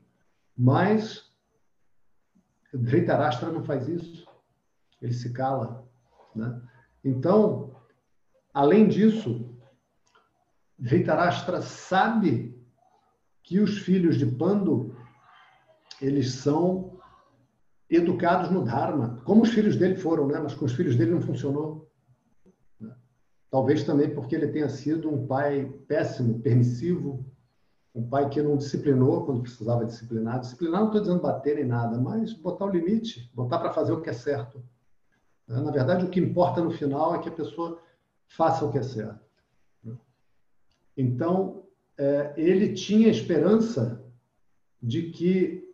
Mas Dhritarashtra não faz isso. Ele se cala. Né? Então, além disso, Dhritarashtra sabe que os filhos de Pandu eles são educados no Dharma, como os filhos dele foram, né? mas com os filhos dele não funcionou. Talvez também porque ele tenha sido um pai péssimo, permissivo, um pai que não disciplinou quando precisava disciplinar. Disciplinar não estou dizendo bater nem nada, mas botar o limite, botar para fazer o que é certo. Na verdade, o que importa no final é que a pessoa faça o que é certo. Então, é, ele tinha esperança de que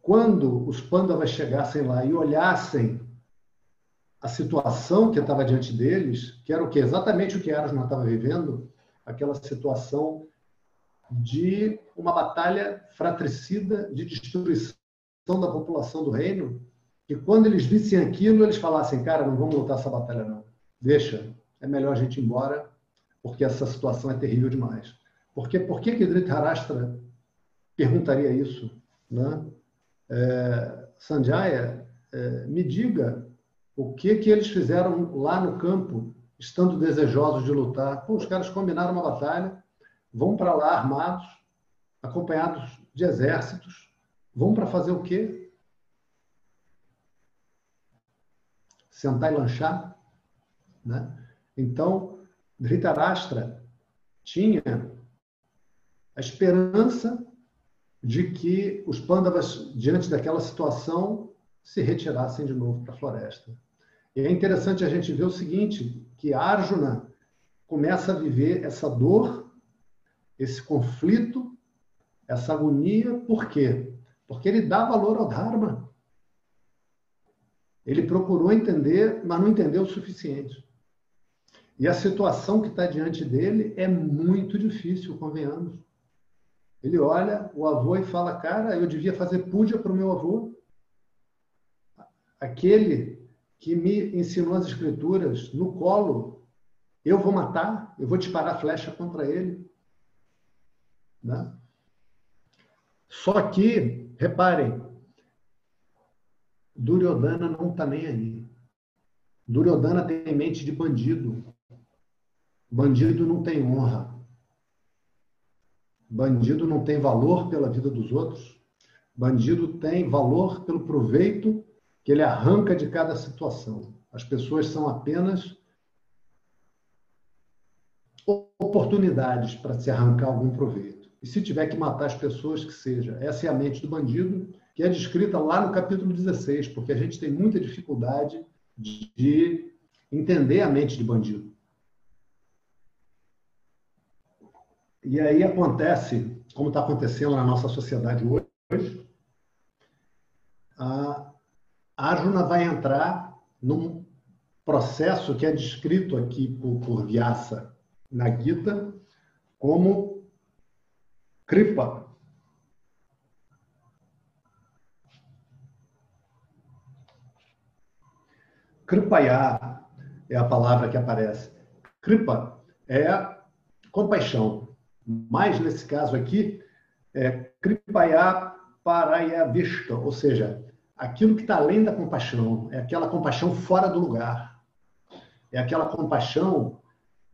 quando os Pandavas chegassem lá e olhassem a situação que estava diante deles, que era o que exatamente o que Arjuna estava vivendo, aquela situação de uma batalha fratricida de destruição da população do reino, e quando eles vissem aquilo, eles falassem, cara, não vamos lutar essa batalha não. Deixa, é melhor a gente ir embora, porque essa situação é terrível demais. Porque por que que Dhritarashtra perguntaria isso, né? É, Sanjaya, é, me diga o que que eles fizeram lá no campo, estando desejosos de lutar. Pô, os caras combinaram uma batalha, vão para lá armados, acompanhados de exércitos, vão para fazer o quê? Sentar e lanchar, né? Então, Dhritarashtra tinha a esperança de que os Pandavas, diante daquela situação, se retirassem de novo para a floresta. E é interessante a gente ver o seguinte, que Arjuna começa a viver essa dor, esse conflito, essa agonia, por quê? Porque ele dá valor ao Dharma. Ele procurou entender, mas não entendeu o suficiente. E a situação que está diante dele é muito difícil, convenhamos. Ele olha o avô e fala: Cara, eu devia fazer puja para o meu avô. Aquele que me ensinou as escrituras no colo, eu vou matar, eu vou disparar flecha contra ele. Né? Só que, reparem, Duryodhana não está nem aí. Duryodhana tem mente de bandido. Bandido não tem honra. Bandido não tem valor pela vida dos outros. Bandido tem valor pelo proveito que ele arranca de cada situação. As pessoas são apenas oportunidades para se arrancar algum proveito. E se tiver que matar as pessoas, que seja. Essa é a mente do bandido, que é descrita lá no capítulo 16, porque a gente tem muita dificuldade de entender a mente de bandido. E aí acontece, como está acontecendo na nossa sociedade hoje, a Arjuna vai entrar num processo que é descrito aqui por, por Vyasa na Gita como Kripa. Kripaya é a palavra que aparece. Kripa é compaixão. Mas, nesse caso aqui, é Kripaya Parayavishta, ou seja, aquilo que está além da compaixão, é aquela compaixão fora do lugar. É aquela compaixão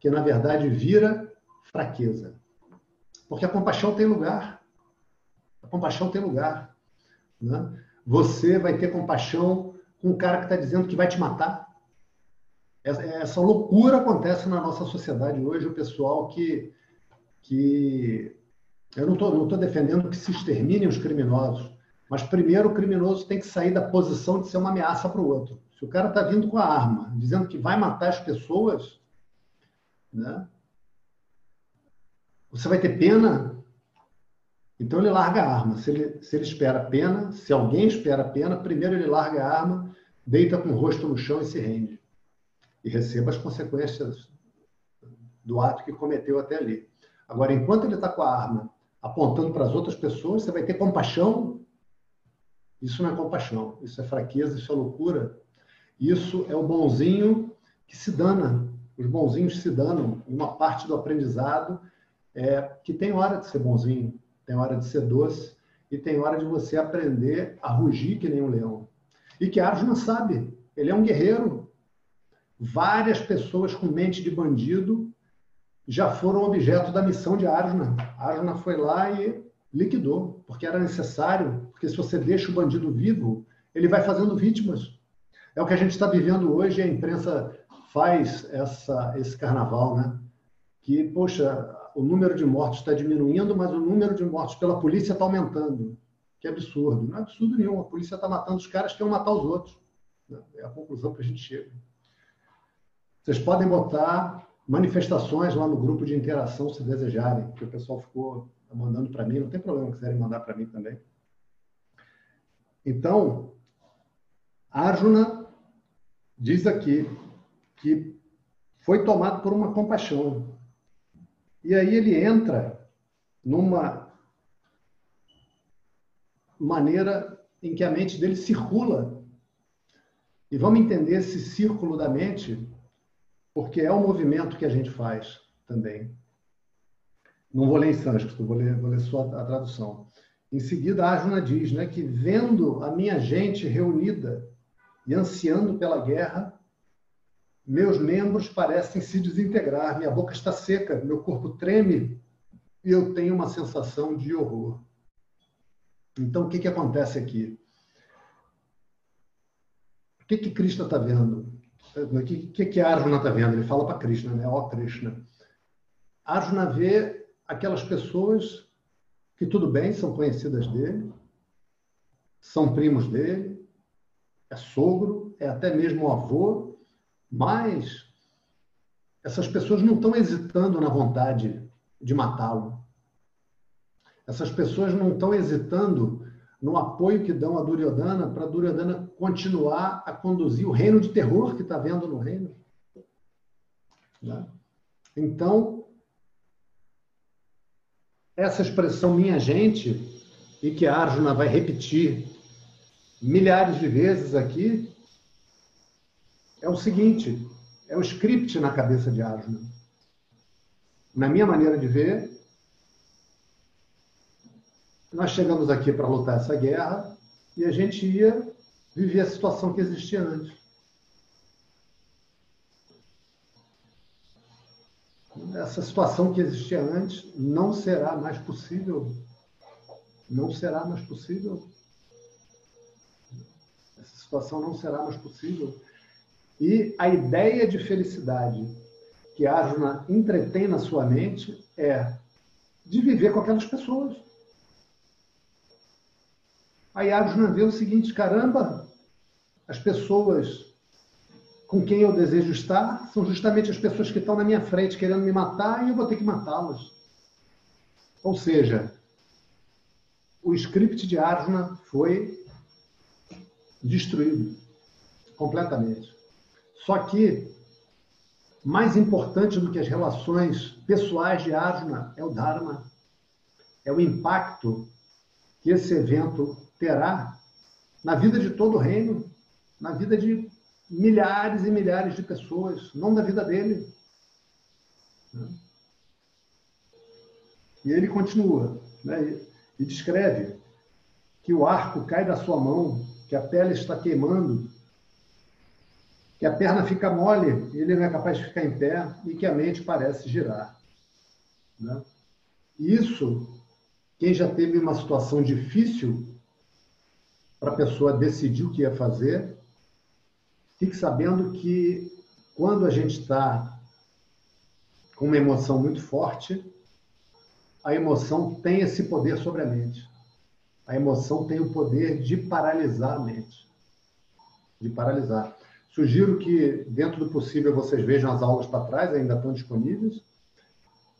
que, na verdade, vira fraqueza. Porque a compaixão tem lugar. A compaixão tem lugar. Né? Você vai ter compaixão com o cara que está dizendo que vai te matar. Essa loucura acontece na nossa sociedade hoje. O pessoal que. que eu não estou defendendo que se exterminem os criminosos, mas primeiro o criminoso tem que sair da posição de ser uma ameaça para o outro. Se o cara está vindo com a arma, dizendo que vai matar as pessoas, né? você vai ter pena. Então ele larga a arma. Se ele, se ele espera pena, se alguém espera pena, primeiro ele larga a arma, deita com o rosto no chão e se rende. E receba as consequências do ato que cometeu até ali. Agora, enquanto ele está com a arma apontando para as outras pessoas, você vai ter compaixão. Isso não é compaixão, isso é fraqueza, isso é loucura. Isso é o bonzinho que se dana. Os bonzinhos se danam. Uma parte do aprendizado é que tem hora de ser bonzinho, tem hora de ser doce e tem hora de você aprender a rugir que nem um leão. E que Arjuna sabe, ele é um guerreiro. Várias pessoas com mente de bandido já foram objeto da missão de Arjuna. Arjuna foi lá e liquidou, porque era necessário, porque se você deixa o bandido vivo, ele vai fazendo vítimas. É o que a gente está vivendo hoje, a imprensa faz essa, esse carnaval, né? Que, poxa, o número de mortos está diminuindo, mas o número de mortos pela polícia está aumentando. Que absurdo. Não é absurdo nenhum. A polícia está matando os caras que iam matar os outros. É a conclusão que a gente chega. Vocês podem botar manifestações lá no grupo de interação se desejarem, que o pessoal ficou mandando para mim, não tem problema quiserem mandar para mim também. Então, Arjuna diz aqui que foi tomado por uma compaixão. E aí ele entra numa maneira em que a mente dele circula. E vamos entender esse círculo da mente porque é o movimento que a gente faz também. Não vou ler em sânscrito, vou ler, vou ler só a tradução. Em seguida, Arjuna diz né, que vendo a minha gente reunida e ansiando pela guerra, meus membros parecem se desintegrar, minha boca está seca, meu corpo treme e eu tenho uma sensação de horror. Então, o que, que acontece aqui? O que, que Krishna está vendo? O que, que, Arjuna está vendo? Ele fala para Krishna, né? Ó Krishna. Arjuna vê aquelas pessoas que, tudo bem, são conhecidas dele, são primos dele, é sogro, é até mesmo avô, mas essas pessoas não estão hesitando na vontade de matá-lo. Essas pessoas não estão hesitando no apoio que dão a Duryodhana para Duryodhana continuar a conduzir o reino de terror que está vendo no reino. Né? Então, essa expressão minha gente, e que a Arjuna vai repetir milhares de vezes aqui, é o seguinte: é o script na cabeça de Arjuna. Na minha maneira de ver, nós chegamos aqui para lutar essa guerra e a gente ia viver a situação que existia antes. Essa situação que existia antes não será mais possível. Não será mais possível. Essa situação não será mais possível. E a ideia de felicidade que Arjuna entretém na sua mente é de viver com aquelas pessoas Aí Arjuna vê o seguinte: caramba, as pessoas com quem eu desejo estar são justamente as pessoas que estão na minha frente querendo me matar e eu vou ter que matá-las. Ou seja, o script de Arjuna foi destruído completamente. Só que mais importante do que as relações pessoais de Arjuna é o Dharma. é o impacto que esse evento terá na vida de todo o reino, na vida de milhares e milhares de pessoas, não da vida dele. E ele continua né, e descreve que o arco cai da sua mão, que a pele está queimando, que a perna fica mole, ele não é capaz de ficar em pé e que a mente parece girar. Né? Isso, quem já teve uma situação difícil para a pessoa decidir o que ia fazer, fique sabendo que quando a gente está com uma emoção muito forte, a emoção tem esse poder sobre a mente. A emoção tem o poder de paralisar a mente. De paralisar. Sugiro que, dentro do possível, vocês vejam as aulas para trás, ainda estão disponíveis.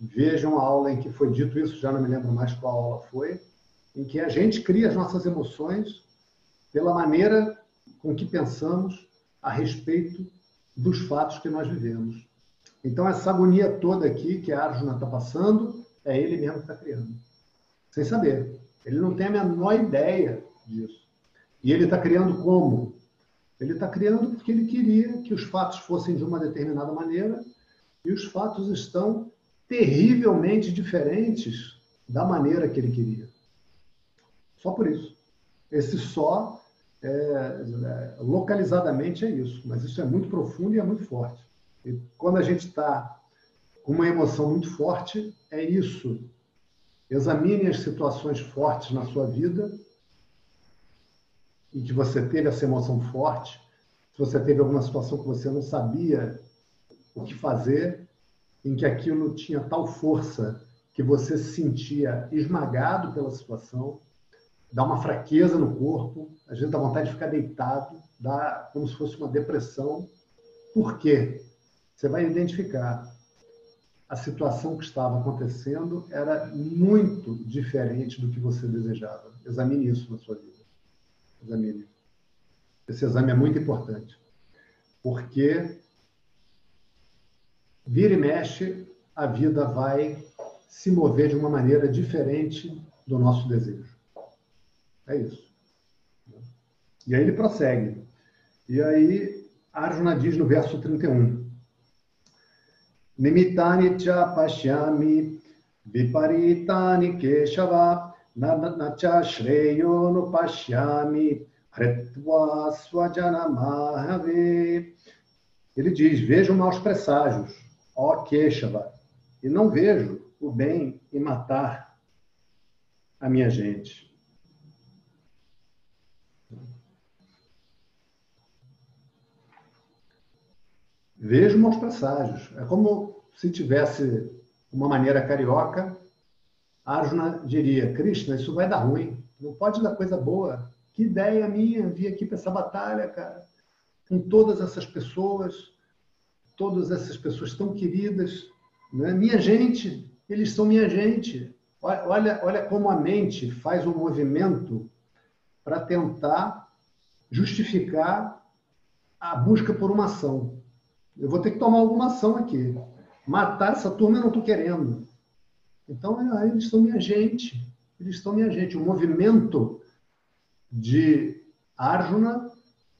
Vejam a aula em que foi dito isso, já não me lembro mais qual aula foi, em que a gente cria as nossas emoções pela maneira com que pensamos a respeito dos fatos que nós vivemos. Então, essa agonia toda aqui que a Arjuna está passando, é ele mesmo que está criando. Sem saber. Ele não tem a menor ideia disso. E ele está criando como? Ele está criando porque ele queria que os fatos fossem de uma determinada maneira e os fatos estão terrivelmente diferentes da maneira que ele queria. Só por isso. Esse só, é, é, localizadamente, é isso. Mas isso é muito profundo e é muito forte. E quando a gente está com uma emoção muito forte, é isso. Examine as situações fortes na sua vida em que você teve essa emoção forte, se você teve alguma situação que você não sabia o que fazer, em que aquilo tinha tal força que você se sentia esmagado pela situação, dá uma fraqueza no corpo, a gente dá vontade de ficar deitado, dá como se fosse uma depressão. Por quê? Você vai identificar a situação que estava acontecendo era muito diferente do que você desejava. Examine isso na sua vida examine. Esse exame é muito importante, porque vira e mexe, a vida vai se mover de uma maneira diferente do nosso desejo. É isso. E aí ele prossegue. E aí Arjuna diz no verso 31. Nimitani cha pashyami viparitani keshava nacha shreyo no pashyami hretva swajanamahave. Ele diz, vejo maus presságios, ó Keshava, e não vejo o bem em matar a minha gente. Vejo maus presságios. É como se tivesse uma maneira carioca Arjuna diria: Krishna, isso vai dar ruim, não pode dar coisa boa. Que ideia minha vir aqui para essa batalha, cara, com todas essas pessoas, todas essas pessoas tão queridas, né? minha gente, eles são minha gente. Olha, olha como a mente faz um movimento para tentar justificar a busca por uma ação. Eu vou ter que tomar alguma ação aqui. Matar essa turma eu não estou querendo. Então, é, eles são minha gente. Eles são minha gente. O movimento de Arjuna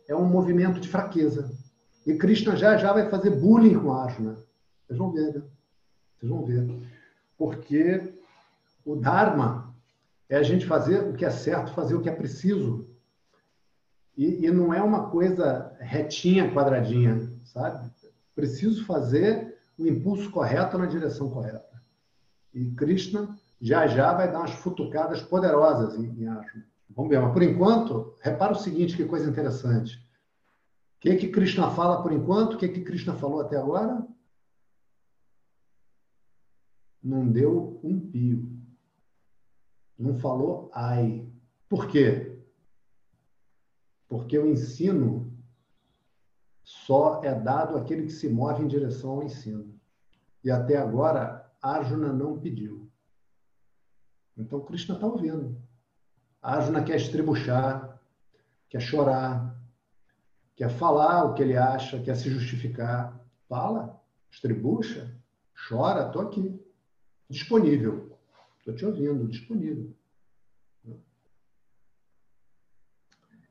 é um movimento de fraqueza. E Krishna já já vai fazer bullying com Arjuna. Vocês vão ver, né? Vocês vão ver. Porque o Dharma é a gente fazer o que é certo, fazer o que é preciso. E, e não é uma coisa retinha, quadradinha, sabe? Preciso fazer o impulso correto na direção correta. E Krishna já já vai dar umas futucadas poderosas em, em Ashwin. Vamos ver, mas por enquanto, repara o seguinte, que coisa interessante. O que, que Krishna fala por enquanto? O que, que Krishna falou até agora? Não deu um pio. Não falou ai. Por quê? Porque o ensino só é dado àquele que se move em direção ao ensino. E até agora, Arjuna não pediu. Então Krishna está ouvindo. Arjuna quer estribuchar, quer chorar, quer falar o que ele acha, quer se justificar. Fala, estribucha, chora, estou aqui, disponível. Estou te ouvindo, disponível.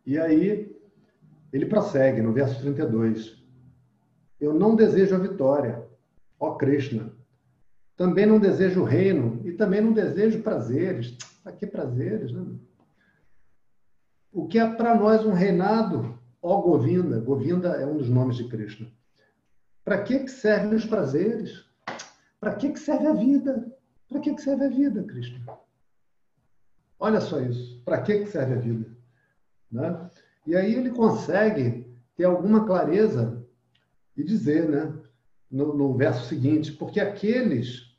E aí, ele prossegue no verso 32. Eu não desejo a vitória, ó Krishna. Também não desejo o reino e também não desejo prazeres. Para que prazeres, né? O que é para nós um reinado, ó Govinda. Govinda é um dos nomes de Krishna. Para que, que servem os prazeres? Para que, que serve a vida? Para que, que serve a vida, Krishna? Olha só isso. Para que, que serve a vida? Né? E aí ele consegue ter alguma clareza e dizer, né, no, no verso seguinte, porque aqueles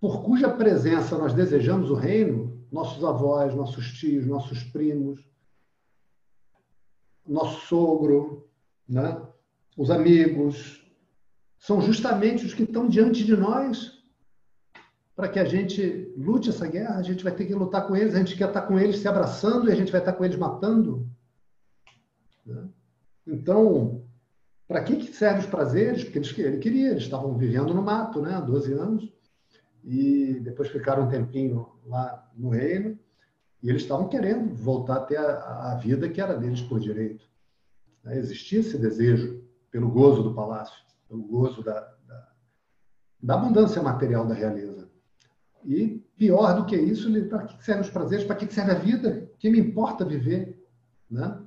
por cuja presença nós desejamos o reino, nossos avós, nossos tios, nossos primos, nosso sogro, né? os amigos, são justamente os que estão diante de nós para que a gente lute essa guerra, a gente vai ter que lutar com eles, a gente quer estar com eles se abraçando e a gente vai estar com eles matando. Né? Então, para que, que servem os prazeres? Porque eles, ele queria, eles estavam vivendo no mato, né, há 12 anos, e depois ficaram um tempinho lá no reino, e eles estavam querendo voltar a ter a, a vida que era deles por direito. Né? Existia esse desejo pelo gozo do palácio, pelo gozo da, da, da abundância material da realeza. E pior do que isso, para que servem os prazeres? Para que serve a vida? Que me importa viver? Né?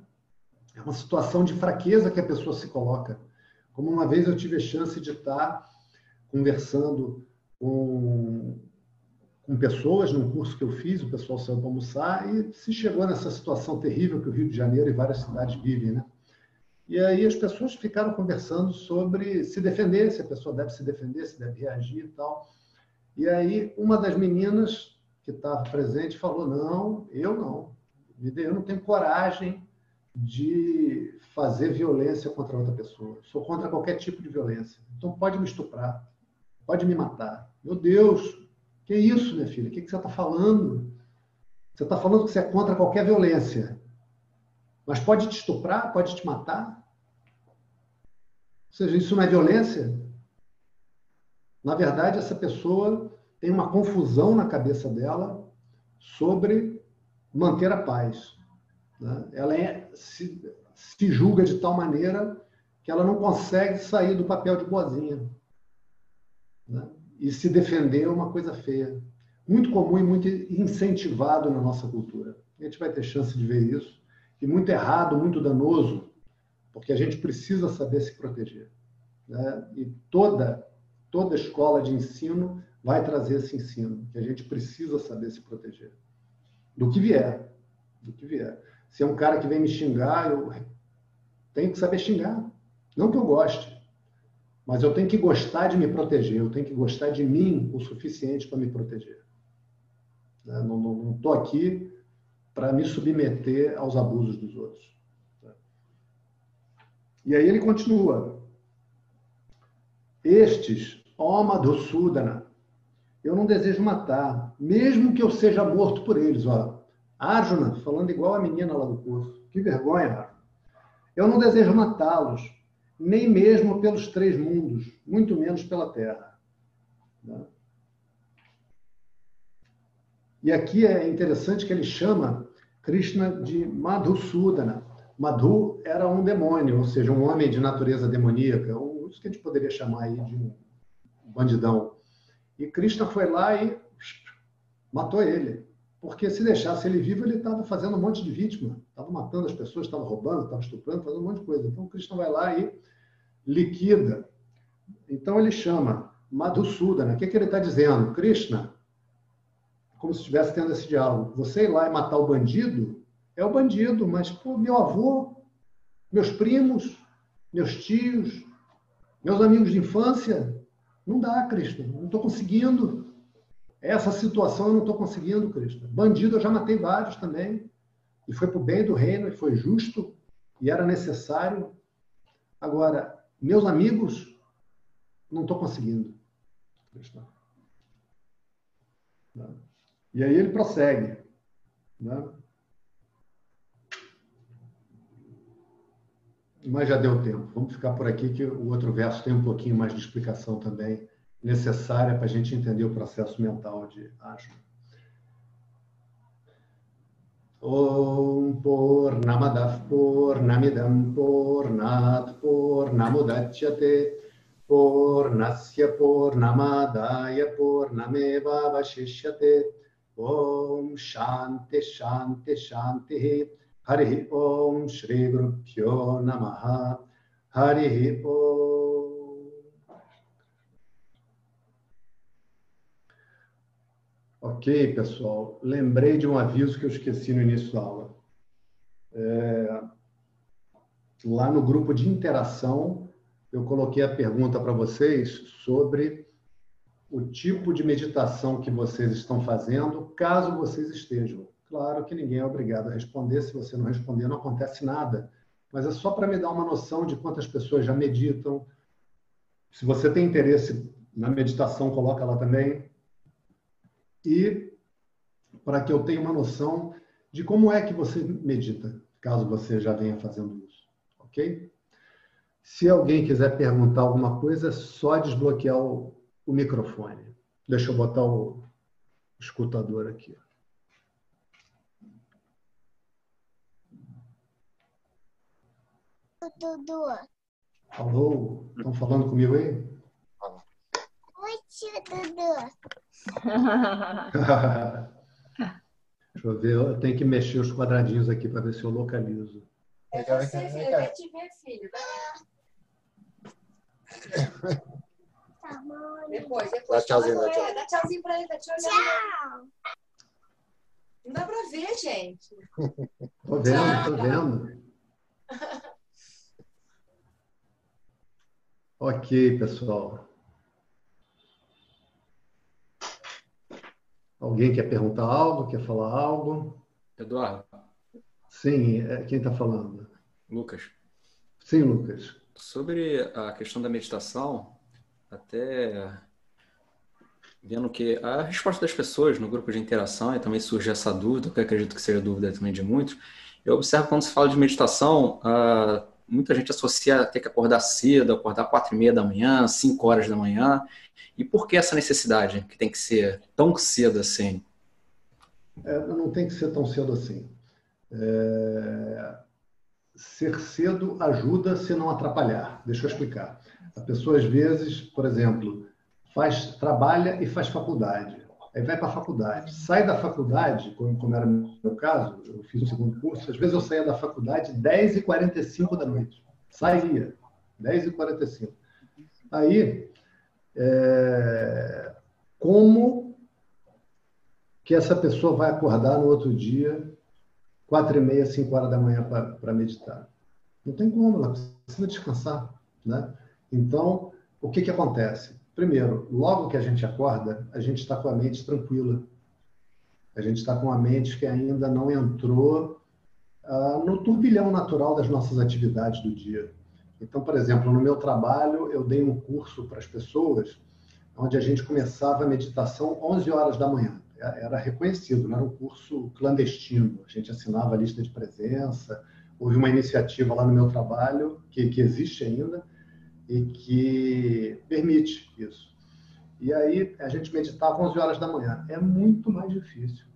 É uma situação de fraqueza que a pessoa se coloca. Como uma vez eu tive a chance de estar conversando com, com pessoas num curso que eu fiz, o pessoal saiu para almoçar e se chegou nessa situação terrível que o Rio de Janeiro e várias cidades vivem, né? E aí as pessoas ficaram conversando sobre se defender, se a pessoa deve se defender, se deve reagir e tal. E aí uma das meninas que estava presente falou: Não, eu não. Eu não tenho coragem de fazer violência contra outra pessoa. Sou contra qualquer tipo de violência. Então pode me estuprar, pode me matar. Meu Deus, que isso, minha filha? O que, que você está falando? Você está falando que você é contra qualquer violência. Mas pode te estuprar, pode te matar? Ou seja, isso não é violência? Na verdade, essa pessoa tem uma confusão na cabeça dela sobre manter a paz. Né? Ela é, se, se julga de tal maneira que ela não consegue sair do papel de boazinha. Né? E se defender é uma coisa feia. Muito comum e muito incentivado na nossa cultura. A gente vai ter chance de ver isso. E muito errado, muito danoso, porque a gente precisa saber se proteger. Né? E toda toda escola de ensino vai trazer esse ensino, que a gente precisa saber se proteger. Do que vier. Do que vier. Se é um cara que vem me xingar, eu tenho que saber xingar. Não que eu goste, mas eu tenho que gostar de me proteger, eu tenho que gostar de mim o suficiente para me proteger. Né? Não estou aqui para me submeter aos abusos dos outros. E aí ele continua. Estes Ó Madhusudana, eu não desejo matar, mesmo que eu seja morto por eles. Ó. Arjuna, falando igual a menina lá do curso. Que vergonha, Arjuna. Eu não desejo matá-los, nem mesmo pelos três mundos, muito menos pela terra. Né? E aqui é interessante que ele chama Krishna de Madhusudana. Madhu era um demônio, ou seja, um homem de natureza demoníaca, ou isso que a gente poderia chamar aí de um bandidão. E Krishna foi lá e matou ele. Porque se deixasse ele vivo, ele estava fazendo um monte de vítima. Estava matando as pessoas, estava roubando, estava estuprando, fazendo um monte de coisa. Então Krishna vai lá e liquida. Então ele chama Madhusudana. O que, que ele está dizendo? Krishna, como se estivesse tendo esse diálogo. Você ir lá e matar o bandido é o bandido, mas pô, meu avô, meus primos, meus tios, meus amigos de infância, não dá, Cristo. Não estou conseguindo. Essa situação eu não estou conseguindo, Cristo. Bandido eu já matei vários também. E foi para o bem do reino, e foi justo, e era necessário. Agora, meus amigos, não estou conseguindo. Cristo. E aí ele prossegue. Né? Mas já deu tempo. Vamos ficar por aqui, que o outro verso tem um pouquinho mais de explicação também necessária para a gente entender o processo mental de asma. Om Purnamadav Purnamidam Purnat Purnamudachyate Purnasya Purnamadaya Purnameva Vashishyate Om Shanti Shanti Shanti Hari Om Shri Guru Namaha Hari Om Ok, pessoal. Lembrei de um aviso que eu esqueci no início da aula. É... Lá no grupo de interação, eu coloquei a pergunta para vocês sobre o tipo de meditação que vocês estão fazendo, caso vocês estejam. Claro que ninguém é obrigado a responder, se você não responder, não acontece nada. Mas é só para me dar uma noção de quantas pessoas já meditam. Se você tem interesse na meditação, coloca lá também. E para que eu tenha uma noção de como é que você medita, caso você já venha fazendo isso. Ok? Se alguém quiser perguntar alguma coisa, é só desbloquear o, o microfone. Deixa eu botar o escutador aqui. Dudu. Alô? Estão falando comigo aí? Oi, tio Dudu. Deixa eu ver, eu tenho que mexer os quadradinhos aqui para ver se eu localizo. É você, filho. Eu quero te ver, filho. Tá depois, depois. Dá tchauzinho, dá tchauzinho. Dá tchauzinho pra ele, tá te olhando. Tchau. Não dá pra ver, gente. Tô vendo, tô vendo. ok, pessoal. Alguém quer perguntar algo? Quer falar algo? Eduardo. Sim, é, quem está falando? Lucas. Sim, Lucas. Sobre a questão da meditação, até vendo que a resposta das pessoas no grupo de interação, e também surge essa dúvida, que eu acredito que seja dúvida também de muitos, eu observo quando se fala de meditação, uh, muita gente associa a ter que acordar cedo, acordar quatro e meia da manhã, cinco horas da manhã. E por que essa necessidade que tem que ser tão cedo assim? É, não tem que ser tão cedo assim. É... Ser cedo ajuda se não atrapalhar. Deixa eu explicar. A pessoa, às vezes, por exemplo, faz, trabalha e faz faculdade. Aí vai para a faculdade. Sai da faculdade, como, como era no meu caso, eu fiz o segundo curso, às vezes eu saía da faculdade 10h45 da noite. Saía, 10h45. Aí, é, como que essa pessoa vai acordar no outro dia, quatro e meia, cinco horas da manhã para meditar? Não tem como, ela precisa descansar, né? Então, o que que acontece? Primeiro, logo que a gente acorda, a gente está com a mente tranquila. A gente está com a mente que ainda não entrou uh, no turbilhão natural das nossas atividades do dia. Então, por exemplo, no meu trabalho, eu dei um curso para as pessoas onde a gente começava a meditação 11 horas da manhã. Era reconhecido, não era um curso clandestino. A gente assinava a lista de presença. Houve uma iniciativa lá no meu trabalho, que, que existe ainda, e que permite isso. E aí a gente meditava 11 horas da manhã. É muito mais difícil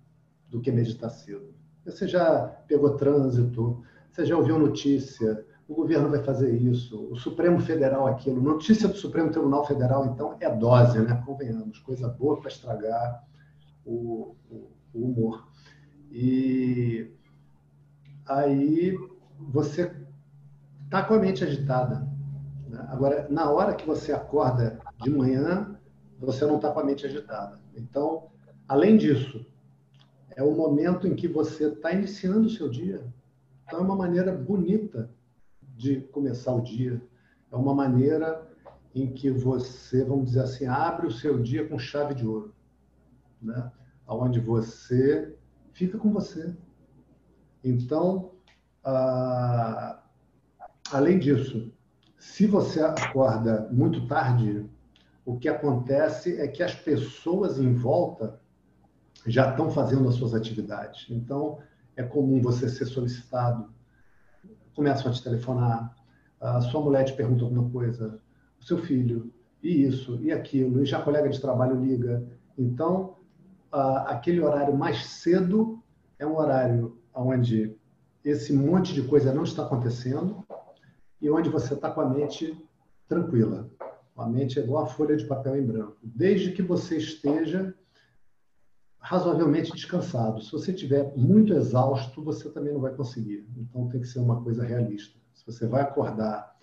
do que meditar cedo. Você já pegou trânsito, você já ouviu notícia, o governo vai fazer isso, o Supremo Federal aquilo. Notícia do Supremo Tribunal Federal, então, é dose, né? Convenhamos, coisa boa para estragar o, o, o humor. E aí você está com a mente agitada. Né? Agora, na hora que você acorda de manhã, você não está com a mente agitada. Então, além disso, é o momento em que você está iniciando o seu dia. Então, é uma maneira bonita de começar o dia. É uma maneira em que você, vamos dizer assim, abre o seu dia com chave de ouro, né? Onde você fica com você. Então, ah, além disso, se você acorda muito tarde, o que acontece é que as pessoas em volta já estão fazendo as suas atividades. Então, é comum você ser solicitado, começam a te telefonar, a sua mulher te pergunta alguma coisa, o seu filho, e isso, e aquilo, e já colega de trabalho liga. Então, aquele horário mais cedo é um horário onde esse monte de coisa não está acontecendo e onde você está com a mente tranquila. A mente é igual a folha de papel em branco. Desde que você esteja razoavelmente descansado. Se você estiver muito exausto, você também não vai conseguir. Então tem que ser uma coisa realista. Se você vai acordar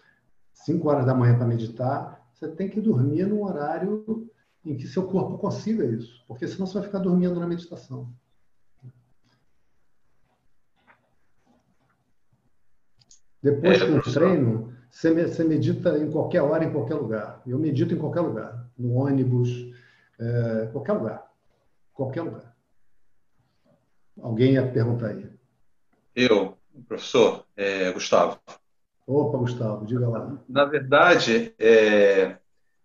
5 horas da manhã para meditar, você tem que dormir num horário em que seu corpo consiga isso, porque senão você vai ficar dormindo na meditação. Depois é, do treino, você medita em qualquer hora, em qualquer lugar. Eu medito em qualquer lugar, no ônibus, é, qualquer lugar, qualquer lugar. Alguém ia perguntar aí? Eu, professor é, Gustavo. Opa, Gustavo, diga lá. Na verdade, é,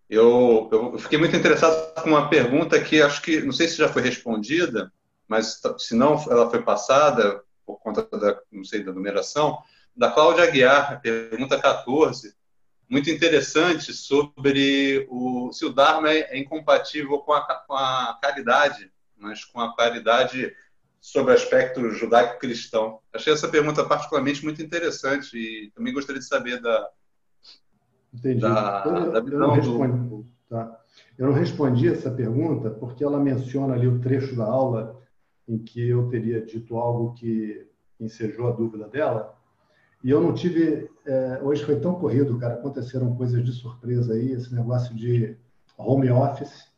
eu, eu, fiquei muito interessado com uma pergunta que acho que, não sei se já foi respondida, mas se não, ela foi passada por conta da, não sei, da numeração, da Cláudia Aguiar, pergunta 14, muito interessante sobre o, se o Dharma é incompatível com a, com a caridade, mas com a caridade sobre o aspecto judaico-cristão. Achei essa pergunta particularmente muito interessante e também gostaria de saber da, Entendi. da, eu, da eu não respondi, do... Tá. Eu não respondi essa pergunta porque ela menciona ali o trecho da aula em que eu teria dito algo que ensejou a dúvida dela. E eu não tive. É, hoje foi tão corrido, cara. Aconteceram coisas de surpresa aí, esse negócio de home office.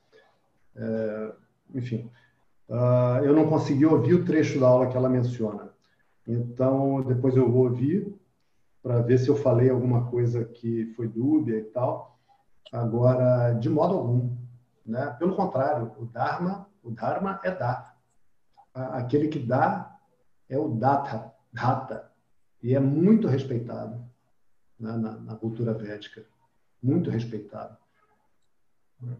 É, enfim, Uh, eu não consegui ouvir o trecho da aula que ela menciona. Então, depois eu vou ouvir para ver se eu falei alguma coisa que foi dúbia e tal. Agora, de modo algum, né? Pelo contrário, o Dharma, o Dharma é dar. Aquele que dá é o Data, Data, e é muito respeitado né? na, na cultura védica, muito respeitado,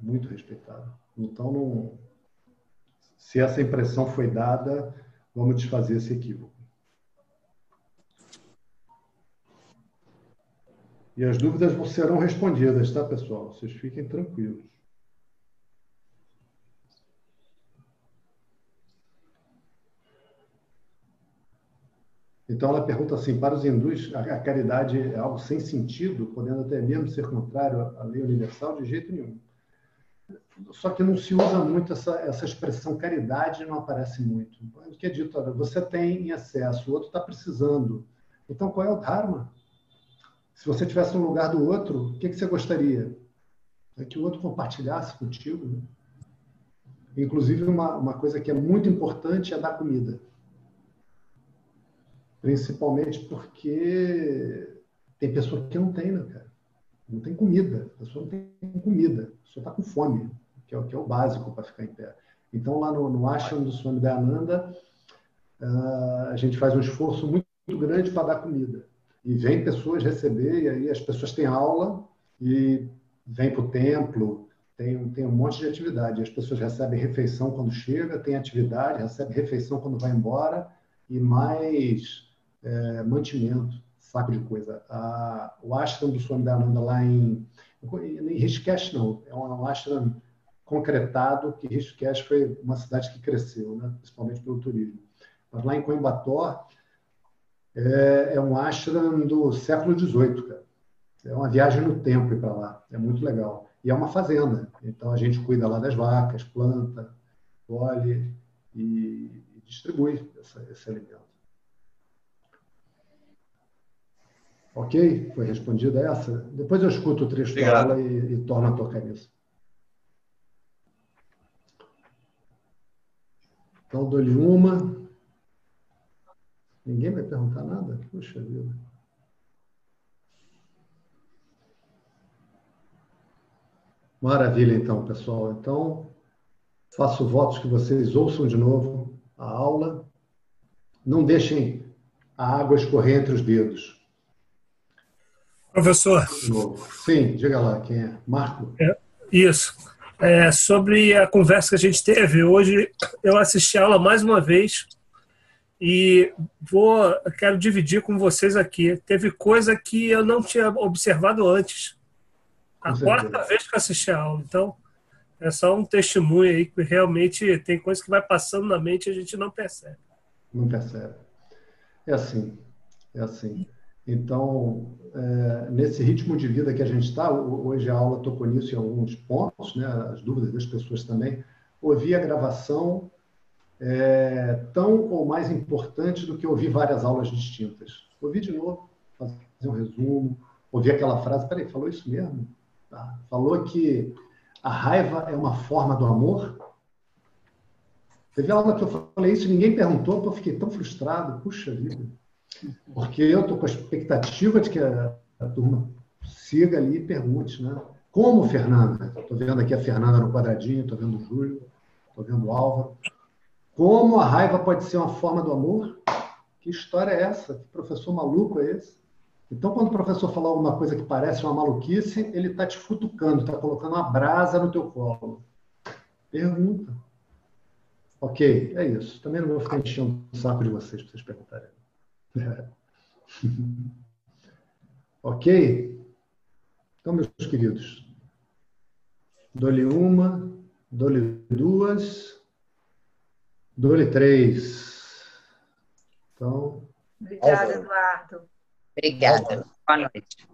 muito respeitado. Então não se essa impressão foi dada, vamos desfazer esse equívoco. E as dúvidas serão respondidas, tá, pessoal? Vocês fiquem tranquilos. Então ela pergunta assim: para os hindus, a caridade é algo sem sentido, podendo até mesmo ser contrário à lei universal? De jeito nenhum. Só que não se usa muito essa, essa expressão caridade, não aparece muito. O que é dito, olha, você tem em excesso, o outro está precisando. Então, qual é o Dharma? Se você tivesse no lugar do outro, o que, que você gostaria? É que o outro compartilhasse contigo. Né? Inclusive, uma, uma coisa que é muito importante é dar comida. Principalmente porque tem pessoa que não tem, né, cara? Não tem comida. A pessoa não tem comida. A pessoa está com fome que é o, que é o básico para ficar em pé. Então, lá no, no ashram do Swami Dayananda, uh, a gente faz um esforço muito, muito grande para dar comida. E vem pessoas receber, e aí as pessoas têm aula e vêm para o templo, tem, tem um monte de atividade. As pessoas recebem refeição quando chega, tem atividade, recebe refeição quando vai embora e mais é, mantimento, saco de coisa. A, o ashram do Swami Dayananda lá em, em Rishikesh, não, é um ashram concretado que Rishikesh foi uma cidade que cresceu, né? principalmente pelo turismo. Mas lá em Coimbatore é, é um ashram do século XVIII, cara. É uma viagem no tempo ir para lá. É muito legal. E é uma fazenda. Então a gente cuida lá das vacas, planta, colhe e, distribui esse alimento. Ok? Foi respondida essa? Depois eu escuto o trecho e, e torno a tocar nisso. Então, dou-lhe uma. Ninguém vai perguntar nada? Puxa vida. Maravilha, então, pessoal. Então, faço votos que vocês ouçam de novo a aula. Não deixem a água escorrer entre os dedos. Professor. Sim, diga lá quem é. Marco. É, isso. É, sobre a conversa que a gente teve hoje, eu assisti a aula mais uma vez e vou quero dividir com vocês aqui. Teve coisa que eu não tinha observado antes, a quarta vez que eu assisti a aula. Então, é só um testemunho aí que realmente tem coisa que vai passando na mente e a gente não percebe. Não percebe. É assim, é assim. Então, é, nesse ritmo de vida que a gente está, hoje a aula tocou nisso em alguns pontos, né, as dúvidas das pessoas também. Ouvir a gravação é tão ou mais importante do que ouvir várias aulas distintas. Ouvir de novo, fazer um resumo, ouvir aquela frase, peraí, falou isso mesmo? Tá. Falou que a raiva é uma forma do amor? Teve aula que eu falei isso, ninguém perguntou, eu fiquei tão frustrado, puxa vida. Porque eu estou com a expectativa de que a, a turma siga ali e pergunte, né? Como, Fernanda? Estou vendo aqui a Fernanda no quadradinho, estou vendo o Júlio, estou vendo o Álvaro. Como a raiva pode ser uma forma do amor? Que história é essa? Que professor maluco é esse? Então, quando o professor falar alguma coisa que parece uma maluquice, ele está te futucando, está colocando uma brasa no teu colo. Pergunta. Ok, é isso. Também não vou ficar enchendo o saco de vocês para vocês perguntarem. ok? Então, meus queridos, dou-lhe uma, dou-lhe duas, dou-lhe três. Então. Obrigada, Eduardo. Obrigada. Boa noite.